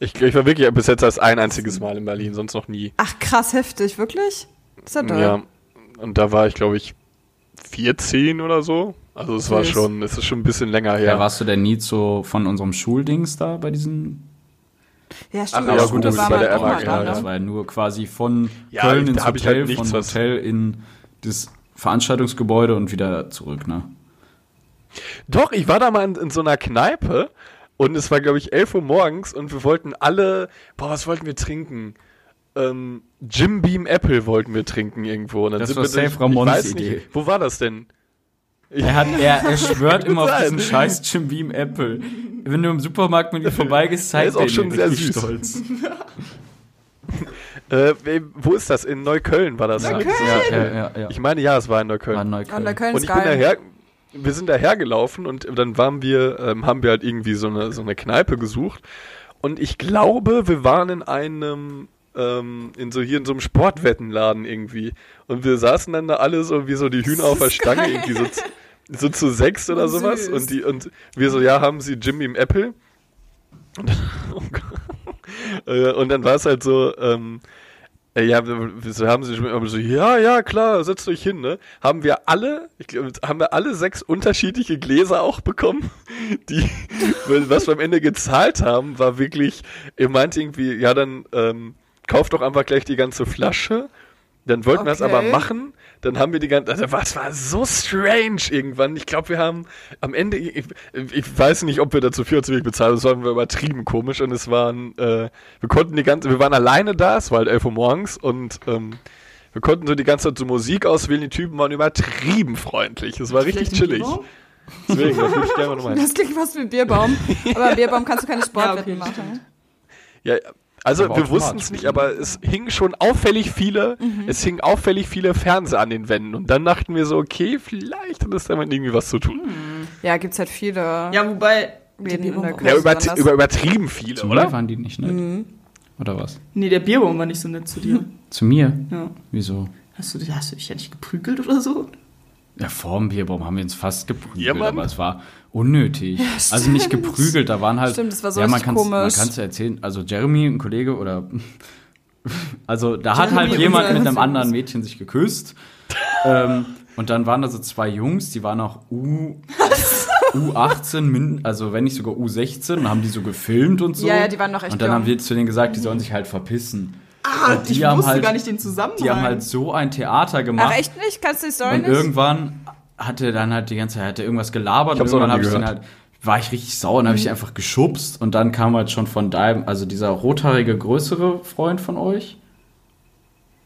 [SPEAKER 3] Ich, ich war wirklich bis jetzt erst ein einziges Mal in Berlin, sonst noch nie.
[SPEAKER 2] Ach krass, heftig, wirklich? Das ist ja toll.
[SPEAKER 3] Ja. Und da war ich, glaube ich, 14 oder so. Also es war schon, es ist schon ein bisschen länger
[SPEAKER 4] Ja.
[SPEAKER 3] her.
[SPEAKER 4] warst du denn nie so von unserem Schuldings da bei diesen.
[SPEAKER 2] Ja,
[SPEAKER 3] Ach,
[SPEAKER 2] stimmt.
[SPEAKER 3] ja,
[SPEAKER 2] in der
[SPEAKER 3] gut, das ist
[SPEAKER 2] war
[SPEAKER 3] bei der
[SPEAKER 2] auch mal
[SPEAKER 3] RAG,
[SPEAKER 2] da,
[SPEAKER 3] ja,
[SPEAKER 4] Das
[SPEAKER 2] ne?
[SPEAKER 4] war ja nur quasi von
[SPEAKER 3] Ja,
[SPEAKER 4] Köln ins
[SPEAKER 3] ich
[SPEAKER 4] Hotel,
[SPEAKER 3] halt nichts,
[SPEAKER 4] von Hotel in das Veranstaltungsgebäude und wieder zurück, ne?
[SPEAKER 3] Doch, ich war da mal in, in so einer Kneipe und es war, glaube ich, 11 Uhr morgens und wir wollten alle, boah, was wollten wir trinken? Ähm, Jim Beam Apple wollten wir trinken irgendwo. Und dann
[SPEAKER 4] Das
[SPEAKER 3] sind
[SPEAKER 4] war
[SPEAKER 3] wir
[SPEAKER 4] safe
[SPEAKER 3] durch-
[SPEAKER 4] Ramons
[SPEAKER 3] ich weiß
[SPEAKER 4] Idee.
[SPEAKER 3] Nicht, wo war das denn?
[SPEAKER 4] Er, hat, er, er schwört [LAUGHS] immer auf diesen scheiß Jim Beam Apple. Wenn du im Supermarkt mit ihm vorbeigehst, [LAUGHS] zeigt
[SPEAKER 3] ist auch
[SPEAKER 4] er
[SPEAKER 3] schon sehr süß.
[SPEAKER 4] stolz. [LAUGHS]
[SPEAKER 3] Äh, wo ist das? In Neukölln war das.
[SPEAKER 4] Ja,
[SPEAKER 3] ne?
[SPEAKER 4] ja, ja, ja, ja.
[SPEAKER 3] Ich meine, ja, es war in
[SPEAKER 4] War
[SPEAKER 3] Neukölln.
[SPEAKER 4] Neukölln.
[SPEAKER 2] Und Neukölln
[SPEAKER 3] Und
[SPEAKER 2] ist
[SPEAKER 3] ich bin daher, wir sind dahergelaufen und dann waren wir, ähm, haben wir halt irgendwie so eine, so eine Kneipe gesucht. Und ich glaube, wir waren in einem, ähm, in so hier in so einem Sportwettenladen irgendwie. Und wir saßen dann da alle so wie so die Hühner auf der Stange,
[SPEAKER 2] geil.
[SPEAKER 3] irgendwie so, zu- so zu sechs oder
[SPEAKER 2] Süß.
[SPEAKER 3] sowas. Und die, und wir so, ja, haben sie Jimmy im Apple? Und, [LAUGHS] oh. Äh, und dann war es halt so, ähm, äh, ja, haben sie schon so, ja, ja, klar, setzt euch hin, ne? Haben wir alle, ich glaube, haben wir alle sechs unterschiedliche Gläser auch bekommen, [LAUGHS] die, was wir am Ende gezahlt haben, war wirklich, ihr meint irgendwie, ja, dann ähm, kauft doch einfach gleich die ganze Flasche. Dann wollten wir es
[SPEAKER 2] Okay.
[SPEAKER 3] aber machen, dann haben wir die ganze, also es war so strange irgendwann. Ich glaube, wir haben am Ende, ich, ich weiß nicht, ob wir dazu viel oder zu wenig bezahlt, haben, das war übertrieben komisch und es waren, äh, wir konnten die ganze, wir waren alleine da, es war halt 11 Uhr morgens und ähm, wir konnten so die ganze Zeit so Musik auswählen, die Typen waren übertrieben freundlich, es war richtig chillig. Deswegen, das würde ich gerne [LAUGHS] mal meinen.
[SPEAKER 2] Das klingt fast wie ein Bierbaum. Aber im Bierbaum kannst du keine Sportwetten [LAUGHS]
[SPEAKER 5] Ja, okay.
[SPEAKER 2] machen.
[SPEAKER 3] Ja, also wir wussten es nicht, aber es hingen schon auffällig viele,
[SPEAKER 2] Mhm.
[SPEAKER 3] es hingen auffällig viele Fernseher an den Wänden und dann dachten wir so, okay, vielleicht hat das damit irgendwie was zu tun.
[SPEAKER 2] Ja, gibt's halt viele.
[SPEAKER 5] Ja, wobei.
[SPEAKER 3] Ja, übert
[SPEAKER 2] besonders-
[SPEAKER 3] über, übertrieben viele,
[SPEAKER 4] Zu mir
[SPEAKER 3] oder?
[SPEAKER 4] waren die nicht nett.
[SPEAKER 2] Mhm.
[SPEAKER 4] Oder was?
[SPEAKER 5] Nee, der Bierbaum war nicht so nett zu dir.
[SPEAKER 4] Zu mir?
[SPEAKER 5] Ja.
[SPEAKER 4] Wieso?
[SPEAKER 5] Hast du, hast du dich ja nicht geprügelt oder so?
[SPEAKER 4] Ja, vor dem Bierbaum haben wir uns fast geprügelt,
[SPEAKER 3] Ja,
[SPEAKER 4] aber es war unnötig. also nicht geprügelt, da waren halt.
[SPEAKER 2] Stimmt, das war so
[SPEAKER 4] ja, man kann's- Man
[SPEAKER 2] komisch.
[SPEAKER 4] kann es ja erzählen. Also Jeremy, ein Kollege oder. [LAUGHS] Also da hat
[SPEAKER 5] Jeremy,
[SPEAKER 4] halt jemand mit einem anderen Mädchen sich geküsst. ähm, und dann waren da so zwei Jungs, die waren auch U. U18, min- also wenn nicht sogar U16, und haben die so gefilmt und so.
[SPEAKER 2] Ja, ja, die waren noch echt
[SPEAKER 4] Und dann
[SPEAKER 2] jung.
[SPEAKER 4] haben wir zu denen gesagt, die sollen sich halt verpissen.
[SPEAKER 5] Ah,
[SPEAKER 4] Und die
[SPEAKER 5] ich
[SPEAKER 4] haben
[SPEAKER 5] wusste
[SPEAKER 4] halt-
[SPEAKER 5] gar nicht den Zusammenhang.
[SPEAKER 4] Die haben halt so ein Theater gemacht.
[SPEAKER 2] Ach, echt nicht? Kannst du die Story
[SPEAKER 4] Und
[SPEAKER 2] nicht?
[SPEAKER 4] irgendwann hat er dann halt die ganze Zeit hat er irgendwas gelabert
[SPEAKER 3] Ich
[SPEAKER 4] und
[SPEAKER 3] hab's auch
[SPEAKER 4] irgendwann habe ich den halt war ich richtig sauer und habe ich ihn einfach geschubst und dann kam halt schon von deinem, also dieser rothaarige größere Freund von euch.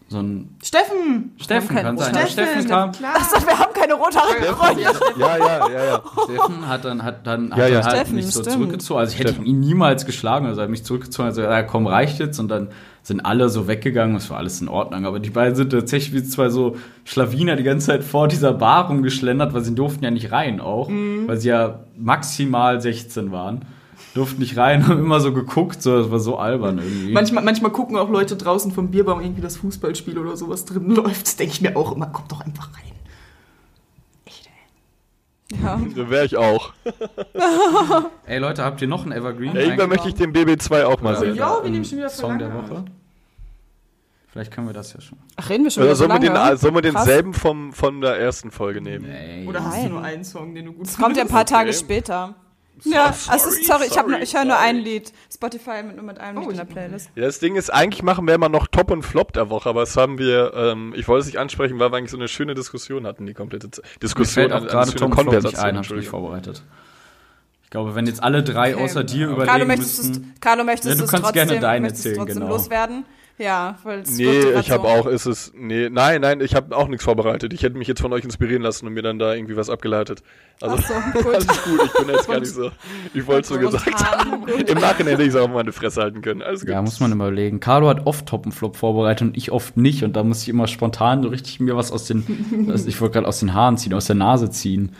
[SPEAKER 4] So ein
[SPEAKER 5] Steffen!
[SPEAKER 4] Steffen kann sein. Der Steffen kam.
[SPEAKER 5] Klar.
[SPEAKER 2] Achso, wir haben keine rothaarigen Freunde.
[SPEAKER 3] Ja, ja, ja, ja.
[SPEAKER 4] Steffen hat dann, hat dann,
[SPEAKER 3] Ja,
[SPEAKER 4] hat
[SPEAKER 3] ja.
[SPEAKER 4] halt
[SPEAKER 2] Steffen,
[SPEAKER 4] mich so
[SPEAKER 2] stimmt.
[SPEAKER 4] zurückgezogen. Also ich hätte
[SPEAKER 3] Steffen.
[SPEAKER 4] ihn niemals geschlagen. Also er hat mich zurückgezogen. Also ja, komm, reicht jetzt. Und dann sind alle so weggegangen. Es war alles in Ordnung. Aber die beiden sind tatsächlich wie zwei so Schlawiner die ganze Zeit vor dieser Bar rumgeschlendert, weil sie durften ja nicht rein auch.
[SPEAKER 2] Mhm.
[SPEAKER 4] Weil sie ja maximal 16 waren. Durften nicht rein, haben immer so geguckt. So, das war so albern irgendwie.
[SPEAKER 5] Manchmal, manchmal gucken auch Leute draußen vom Bierbaum irgendwie das Fußballspiel oder sowas drin [LAUGHS] läuft. Das denke ich mir auch immer, kommt doch einfach rein.
[SPEAKER 2] Ja. [LAUGHS]
[SPEAKER 3] So wäre ich auch. [LAUGHS]
[SPEAKER 4] Ey Leute, habt ihr noch einen Evergreen?
[SPEAKER 3] Ja, irgendwann möchte ich den BB2 auch mal sehen.
[SPEAKER 5] Ja, wir nehmen schon wieder
[SPEAKER 4] Song der Woche. Vielleicht können wir das ja schon.
[SPEAKER 2] Ach, reden wir schon
[SPEAKER 3] Oder sollen wir, den, sollen wir denselben vom, von der ersten Folge nehmen?
[SPEAKER 4] Nee.
[SPEAKER 5] Oder hast du
[SPEAKER 2] Nein.
[SPEAKER 5] nur einen Song, den du gut
[SPEAKER 2] Das kommt ja ein paar
[SPEAKER 3] Okay.
[SPEAKER 2] Tage später. Ja,
[SPEAKER 3] sorry,
[SPEAKER 2] also, sorry, ich,
[SPEAKER 3] sorry,
[SPEAKER 2] ich höre nur ein Lied. Spotify mit, nur mit einem
[SPEAKER 5] Oh,
[SPEAKER 2] Lied in der
[SPEAKER 5] ich-
[SPEAKER 2] Playlist.
[SPEAKER 3] Ja, das Ding ist, eigentlich machen wir immer noch Top und Flop der Woche, aber das haben wir, ähm, ich wollte es nicht ansprechen, weil wir eigentlich so eine schöne Diskussion hatten, die komplette Z-
[SPEAKER 4] Mir
[SPEAKER 3] Diskussion,
[SPEAKER 4] fällt auch gerade
[SPEAKER 3] schöne
[SPEAKER 4] Tom Flop nicht ein, hab ich nicht vorbereitet. Ich glaube, wenn jetzt alle drei
[SPEAKER 2] Okay.
[SPEAKER 4] außer dir
[SPEAKER 2] Carlo,
[SPEAKER 4] überlegen
[SPEAKER 2] möchtest du
[SPEAKER 4] müssten...
[SPEAKER 2] Carlo, möchtest
[SPEAKER 4] Ja, du
[SPEAKER 2] du es
[SPEAKER 4] kannst
[SPEAKER 2] trotzdem,
[SPEAKER 4] gerne deinen
[SPEAKER 2] möchtest es
[SPEAKER 4] erzählen,
[SPEAKER 2] trotzdem
[SPEAKER 4] genau.
[SPEAKER 2] loswerden? Ja, weil es
[SPEAKER 3] Nee, ich habe
[SPEAKER 2] so-
[SPEAKER 3] auch, ist es, nee, nein, nein, ich habe auch nichts vorbereitet. Ich hätte mich jetzt von euch inspirieren lassen und mir dann da irgendwie was abgeleitet. Also,
[SPEAKER 2] Ach so, [LAUGHS] gut.
[SPEAKER 3] alles gut, ich bin jetzt [LAUGHS] gar nicht so, ich wollte es so gesagt haben. [LAUGHS] Im Nachhinein hätte ich es auch mal meine Fresse halten können. Alles gut.
[SPEAKER 4] Ja, muss man immer überlegen. Carlo hat oft Top und Flop vorbereitet und ich oft nicht. Und da muss ich immer spontan so richtig mir was aus den... also ich wollte gerade aus den Haaren ziehen, aus der Nase ziehen.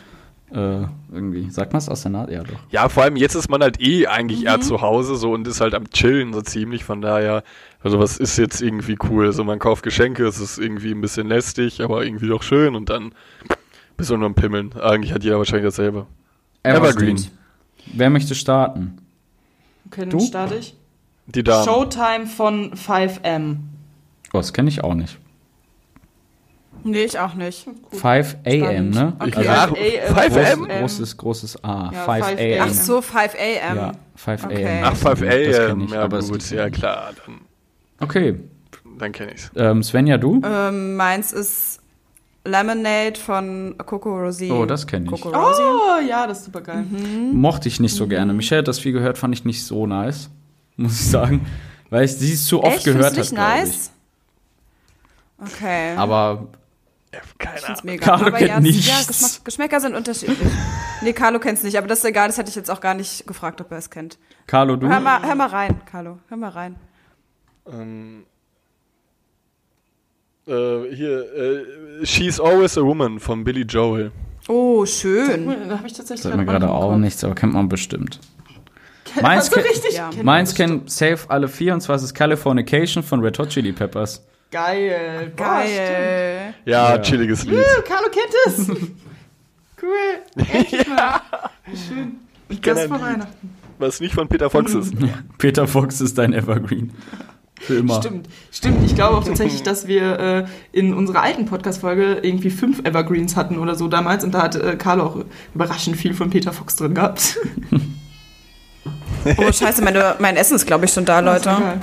[SPEAKER 4] Äh, irgendwie. Sagt man es aus der Nase? Ja, doch.
[SPEAKER 3] Ja, vor allem jetzt ist man halt eh eigentlich eher zu Hause so und ist halt am Chillen so ziemlich. Von daher, also was ist jetzt irgendwie cool? So man kauft Geschenke, es ist irgendwie ein bisschen lästig, aber irgendwie doch schön und dann bist du nur am Pimmeln. Eigentlich hat jeder wahrscheinlich dasselbe. Evergreen.
[SPEAKER 4] Wer möchte starten?
[SPEAKER 5] Okay,
[SPEAKER 4] Du?
[SPEAKER 5] dann starte ich.
[SPEAKER 3] Die Damen.
[SPEAKER 5] Showtime von 5M.
[SPEAKER 4] Oh, das kenne ich auch nicht.
[SPEAKER 2] Nee, ich auch nicht.
[SPEAKER 4] 5 a.m., ne?
[SPEAKER 2] Okay.
[SPEAKER 3] Ich-
[SPEAKER 4] Also,
[SPEAKER 3] Ach,
[SPEAKER 5] 5
[SPEAKER 3] 5M?
[SPEAKER 4] groß, großes, großes A.
[SPEAKER 5] Ja,
[SPEAKER 4] 5
[SPEAKER 5] 5
[SPEAKER 4] a.m.
[SPEAKER 2] Ach so, 5 a.m.
[SPEAKER 4] Ja, 5
[SPEAKER 2] Okay.
[SPEAKER 4] a.m.
[SPEAKER 3] Ach, 5A,
[SPEAKER 4] Das kenn
[SPEAKER 3] ähm,
[SPEAKER 4] ich,
[SPEAKER 3] ja
[SPEAKER 4] aber
[SPEAKER 3] gut, ja klar, dann,
[SPEAKER 4] Okay.
[SPEAKER 3] dann kenne ich's.
[SPEAKER 4] Ähm, Svenja, du?
[SPEAKER 2] Ähm, meins ist Lemonade von Coco Rosie.
[SPEAKER 4] Oh, das kenn ich.
[SPEAKER 2] Coco Rosie.
[SPEAKER 5] Oh, ja, das ist super geil.
[SPEAKER 4] Mochte ich nicht so gerne. Michelle hat das viel gehört, fand ich nicht so nice. Muss ich sagen. Weil ich sie zu oft
[SPEAKER 2] Echt?
[SPEAKER 4] gehört habe.
[SPEAKER 2] nicht nice? Okay.
[SPEAKER 4] Aber
[SPEAKER 3] Ja, keine
[SPEAKER 2] Ich find's mega.
[SPEAKER 4] Carlo
[SPEAKER 2] aber
[SPEAKER 4] kennt
[SPEAKER 2] ja,
[SPEAKER 4] nichts.
[SPEAKER 2] ja Geschmack, Geschmäcker sind unterschiedlich. [LAUGHS] nee, Carlo kennt's nicht, aber das ist egal, das hätte ich jetzt auch gar nicht gefragt, ob er es kennt.
[SPEAKER 4] Carlo, du?
[SPEAKER 2] Hör mal, hör mal rein, Carlo. Hör mal rein.
[SPEAKER 3] Ähm, äh, hier, äh, She's Always a Woman von Billy Joel.
[SPEAKER 2] Oh, schön.
[SPEAKER 5] Da habe ich tatsächlich
[SPEAKER 4] Sagt mir gerade auch nichts, aber kennt man bestimmt. Meins, [LAUGHS]
[SPEAKER 5] Also
[SPEAKER 4] ken-
[SPEAKER 5] richtig.
[SPEAKER 2] Ja.
[SPEAKER 5] kennt
[SPEAKER 4] meins
[SPEAKER 5] man
[SPEAKER 4] kennen safe alle vier, und zwar ist es Californication von Red Hot Chili Peppers.
[SPEAKER 5] Geil. Boah,
[SPEAKER 2] Geil.
[SPEAKER 3] Ja,
[SPEAKER 4] Ja.
[SPEAKER 3] chilliges Lied.
[SPEAKER 5] stimmt. Carlo kennt es. [LAUGHS] cool. Endlich mal. Schön.
[SPEAKER 3] Ich
[SPEAKER 5] Das vor Weihnachten.
[SPEAKER 3] was nicht von Peter Fox ist. [LAUGHS]
[SPEAKER 4] Peter Fox ist dein Evergreen. Für immer.
[SPEAKER 5] Stimmt, stimmt. Ich glaube auch tatsächlich, dass wir äh, in unserer alten Podcast-Folge irgendwie fünf Evergreens hatten oder so damals und da hat äh, Carlo auch überraschend viel von Peter Fox drin gehabt. [LAUGHS]
[SPEAKER 2] Oh, scheiße, meine, mein Essen ist, glaube ich, schon da, Leute.
[SPEAKER 5] Geil.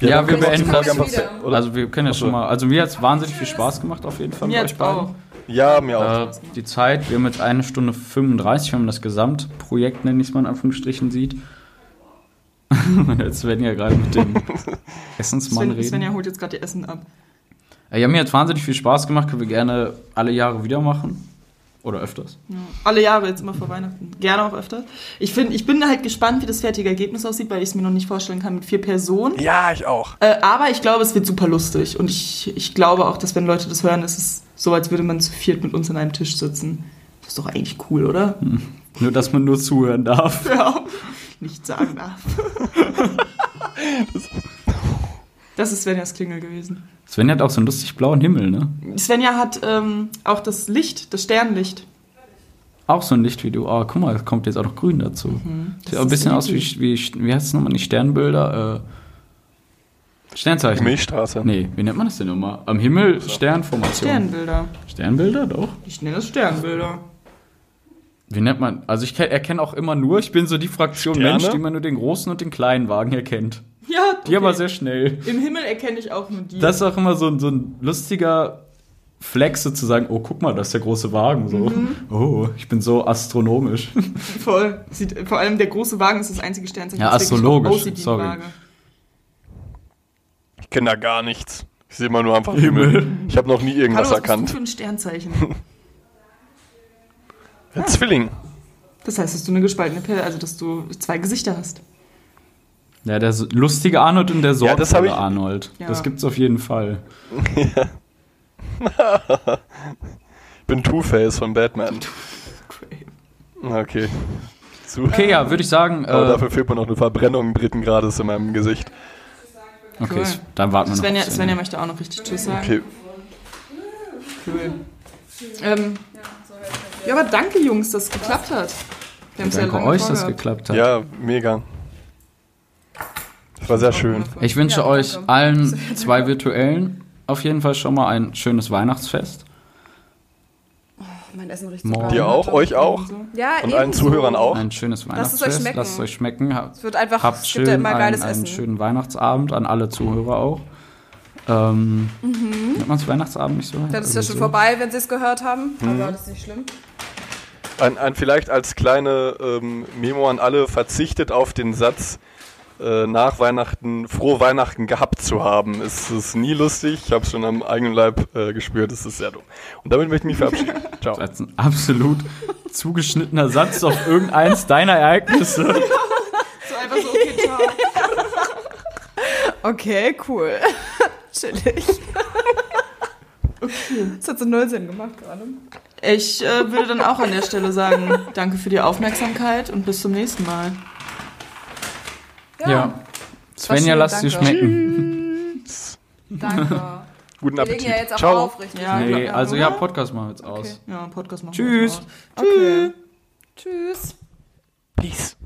[SPEAKER 4] Ja, wir beenden das. Also wir können ja schon mal. Also mir hat es wahnsinnig viel Spaß gemacht auf jeden Fall
[SPEAKER 5] Mir
[SPEAKER 4] mit euch beiden.
[SPEAKER 5] auch.
[SPEAKER 3] Ja, mir auch.
[SPEAKER 4] Äh, die Zeit, wir haben jetzt eine Stunde 35, wenn man das Gesamtprojekt, nenne ich es mal in Anführungsstrichen, sieht. [LAUGHS] jetzt werden ja gerade mit dem [LAUGHS] Essensmann
[SPEAKER 5] Sven,
[SPEAKER 4] reden.
[SPEAKER 5] Svenja holt jetzt gerade ihr Essen ab.
[SPEAKER 4] Ja, mir hat wahnsinnig viel Spaß gemacht, können wir gerne alle Jahre wieder machen. Oder öfters.
[SPEAKER 5] Ja. Alle Jahre jetzt immer vor Weihnachten. Gerne auch öfter. Ich, find, ich bin halt gespannt, wie das fertige Ergebnis aussieht, weil ich es mir noch nicht vorstellen kann mit vier Personen.
[SPEAKER 3] Ja, ich auch.
[SPEAKER 5] Äh, aber ich glaube, es wird super lustig. Und ich, ich glaube auch, dass wenn Leute das hören, ist es so, als würde man zu viert mit uns an einem Tisch sitzen. Das ist doch eigentlich cool, oder?
[SPEAKER 4] Nur, dass man nur zuhören darf.
[SPEAKER 5] Ja. [LAUGHS] Nicht sagen darf. [LAUGHS] Das ist Svenjas Klingel gewesen.
[SPEAKER 4] Sven hat auch so einen lustig blauen Himmel, ne?
[SPEAKER 5] Svenja hat ähm, auch das Licht, das Sternlicht.
[SPEAKER 4] Auch so ein Licht wie du. Oh, guck mal, es kommt jetzt auch noch grün dazu.
[SPEAKER 5] Mhm.
[SPEAKER 4] Sieht auch ein bisschen aus wie, wie, wie heißt es nochmal, nicht Sternbilder? Äh, Sternzeichen.
[SPEAKER 3] Milchstraße.
[SPEAKER 4] Nee, wie nennt man das denn nochmal? Am Himmel Sternformation.
[SPEAKER 5] Sternbilder.
[SPEAKER 4] Sternbilder, doch.
[SPEAKER 5] Ich nenne das Sternbilder.
[SPEAKER 4] Wie nennt man? Also ich ke- erkenne auch immer nur, ich bin so die Fraktion
[SPEAKER 3] Sterne?
[SPEAKER 4] Mensch, die immer nur den großen und den kleinen Wagen erkennt.
[SPEAKER 5] Ja,
[SPEAKER 4] Die aber
[SPEAKER 5] okay.
[SPEAKER 4] sehr schnell.
[SPEAKER 5] Im Himmel erkenne ich auch nur die.
[SPEAKER 4] Das ist auch immer so, ein- so ein lustiger Flex sozusagen, oh, guck mal, das ist der große Wagen. So.
[SPEAKER 5] Mhm.
[SPEAKER 4] Oh, ich bin so astronomisch. [LAUGHS]
[SPEAKER 5] Voll. Sieht, vor allem der große Wagen ist das einzige Sternzeichen,
[SPEAKER 4] Ja,
[SPEAKER 5] das
[SPEAKER 4] astrologisch,
[SPEAKER 5] aussieht wie
[SPEAKER 4] sorry.
[SPEAKER 5] Waage.
[SPEAKER 3] Ich kenne da gar nichts. Ich sehe immer nur einfach Himmel. Ich habe noch nie
[SPEAKER 5] Hallo,
[SPEAKER 3] irgendwas
[SPEAKER 5] was bist du
[SPEAKER 3] erkannt.
[SPEAKER 5] für ein Sternzeichen? [LAUGHS]
[SPEAKER 3] Ja, Zwilling.
[SPEAKER 5] Das heißt, dass du eine gespaltene Pelle, also dass du zwei Gesichter hast.
[SPEAKER 4] Ja, der lustige Arnold und der
[SPEAKER 3] Ja,
[SPEAKER 4] sorgvolle
[SPEAKER 3] ich-
[SPEAKER 4] Arnold.
[SPEAKER 5] Ja.
[SPEAKER 4] Das gibt's auf jeden Fall.
[SPEAKER 3] Ich [LAUGHS] bin Two-Face von Batman. Okay. Zu.
[SPEAKER 4] Okay, ja, würde ich sagen.
[SPEAKER 3] Aber
[SPEAKER 4] Äh,
[SPEAKER 3] dafür fehlt mir noch eine Verbrennung dritten Grades in meinem Gesicht.
[SPEAKER 4] okay,
[SPEAKER 5] Cool.
[SPEAKER 4] dann warten wir noch.
[SPEAKER 5] Svenja möchte auch noch richtig Tschüss sagen.
[SPEAKER 3] Okay.
[SPEAKER 5] Cool. Ähm, ja, aber danke, Jungs, dass es geklappt hat. Wir haben's ja
[SPEAKER 4] Danke
[SPEAKER 5] lange
[SPEAKER 4] euch, dass es geklappt hat.
[SPEAKER 3] Ja, mega. Das war sehr schön.
[SPEAKER 4] Ich wünsche
[SPEAKER 2] Ja,
[SPEAKER 4] euch allen zwei virtuellen auf jeden Fall schon mal ein schönes Weihnachtsfest.
[SPEAKER 2] Mein Essen riecht
[SPEAKER 4] Morgen.
[SPEAKER 3] Dir auch, euch auch
[SPEAKER 2] Ja,
[SPEAKER 3] und allen. Zuhörern auch.
[SPEAKER 4] Ein schönes
[SPEAKER 2] Lasst es euch
[SPEAKER 4] Weihnachtsfest.
[SPEAKER 2] schmecken.
[SPEAKER 4] Lasst es euch schmecken. Habt,
[SPEAKER 2] Es wird einfach,
[SPEAKER 4] habt
[SPEAKER 2] es gibt ja
[SPEAKER 4] schön
[SPEAKER 2] immer
[SPEAKER 4] einen,
[SPEAKER 2] Essen.
[SPEAKER 4] schönen Weihnachtsabend an alle Zuhörer auch. Ähm, Nennt man es Weihnachtsabend nicht so?
[SPEAKER 2] Mhm. Das ist ja
[SPEAKER 4] Irgendwie
[SPEAKER 2] schon
[SPEAKER 4] so?
[SPEAKER 2] vorbei, wenn sie es gehört haben.
[SPEAKER 3] Mhm.
[SPEAKER 2] Aber das ist nicht schlimm.
[SPEAKER 3] Ein, ein vielleicht als kleine ähm, Memo an alle verzichtet auf den Satz äh, nach Weihnachten frohe Weihnachten gehabt zu haben. Es ist nie lustig. Ich habe es schon am eigenen Leib äh, gespürt. Es ist sehr dumm. Und damit möchte ich mich verabschieden. [LAUGHS] Ciao.
[SPEAKER 4] Das ist ein absolut zugeschnittener Satz auf irgendeins deiner Ereignisse. [LAUGHS]
[SPEAKER 5] So einfach so, okay, ciao. [LAUGHS]
[SPEAKER 2] Okay, cool. Chillig. Okay. Das hat so null Sinn gemacht gerade.
[SPEAKER 5] Ich äh, würde dann auch an der Stelle sagen, danke für die Aufmerksamkeit und bis zum nächsten Mal.
[SPEAKER 4] Ja. Svenja,
[SPEAKER 2] schön,
[SPEAKER 4] lass dir
[SPEAKER 2] danke.
[SPEAKER 4] schmecken.
[SPEAKER 2] Danke.
[SPEAKER 3] Guten
[SPEAKER 2] Wir
[SPEAKER 3] Appetit.
[SPEAKER 2] legen ja jetzt auch
[SPEAKER 3] Ciao.
[SPEAKER 2] auf, richtig?
[SPEAKER 5] Ja,
[SPEAKER 4] Nee,
[SPEAKER 5] ja,
[SPEAKER 4] also
[SPEAKER 5] oder?
[SPEAKER 4] ja, Podcast machen wir jetzt aus.
[SPEAKER 5] Ja, Podcast machen
[SPEAKER 4] Tschüss.
[SPEAKER 5] wir.
[SPEAKER 2] Okay. Tschüss.
[SPEAKER 3] Peace.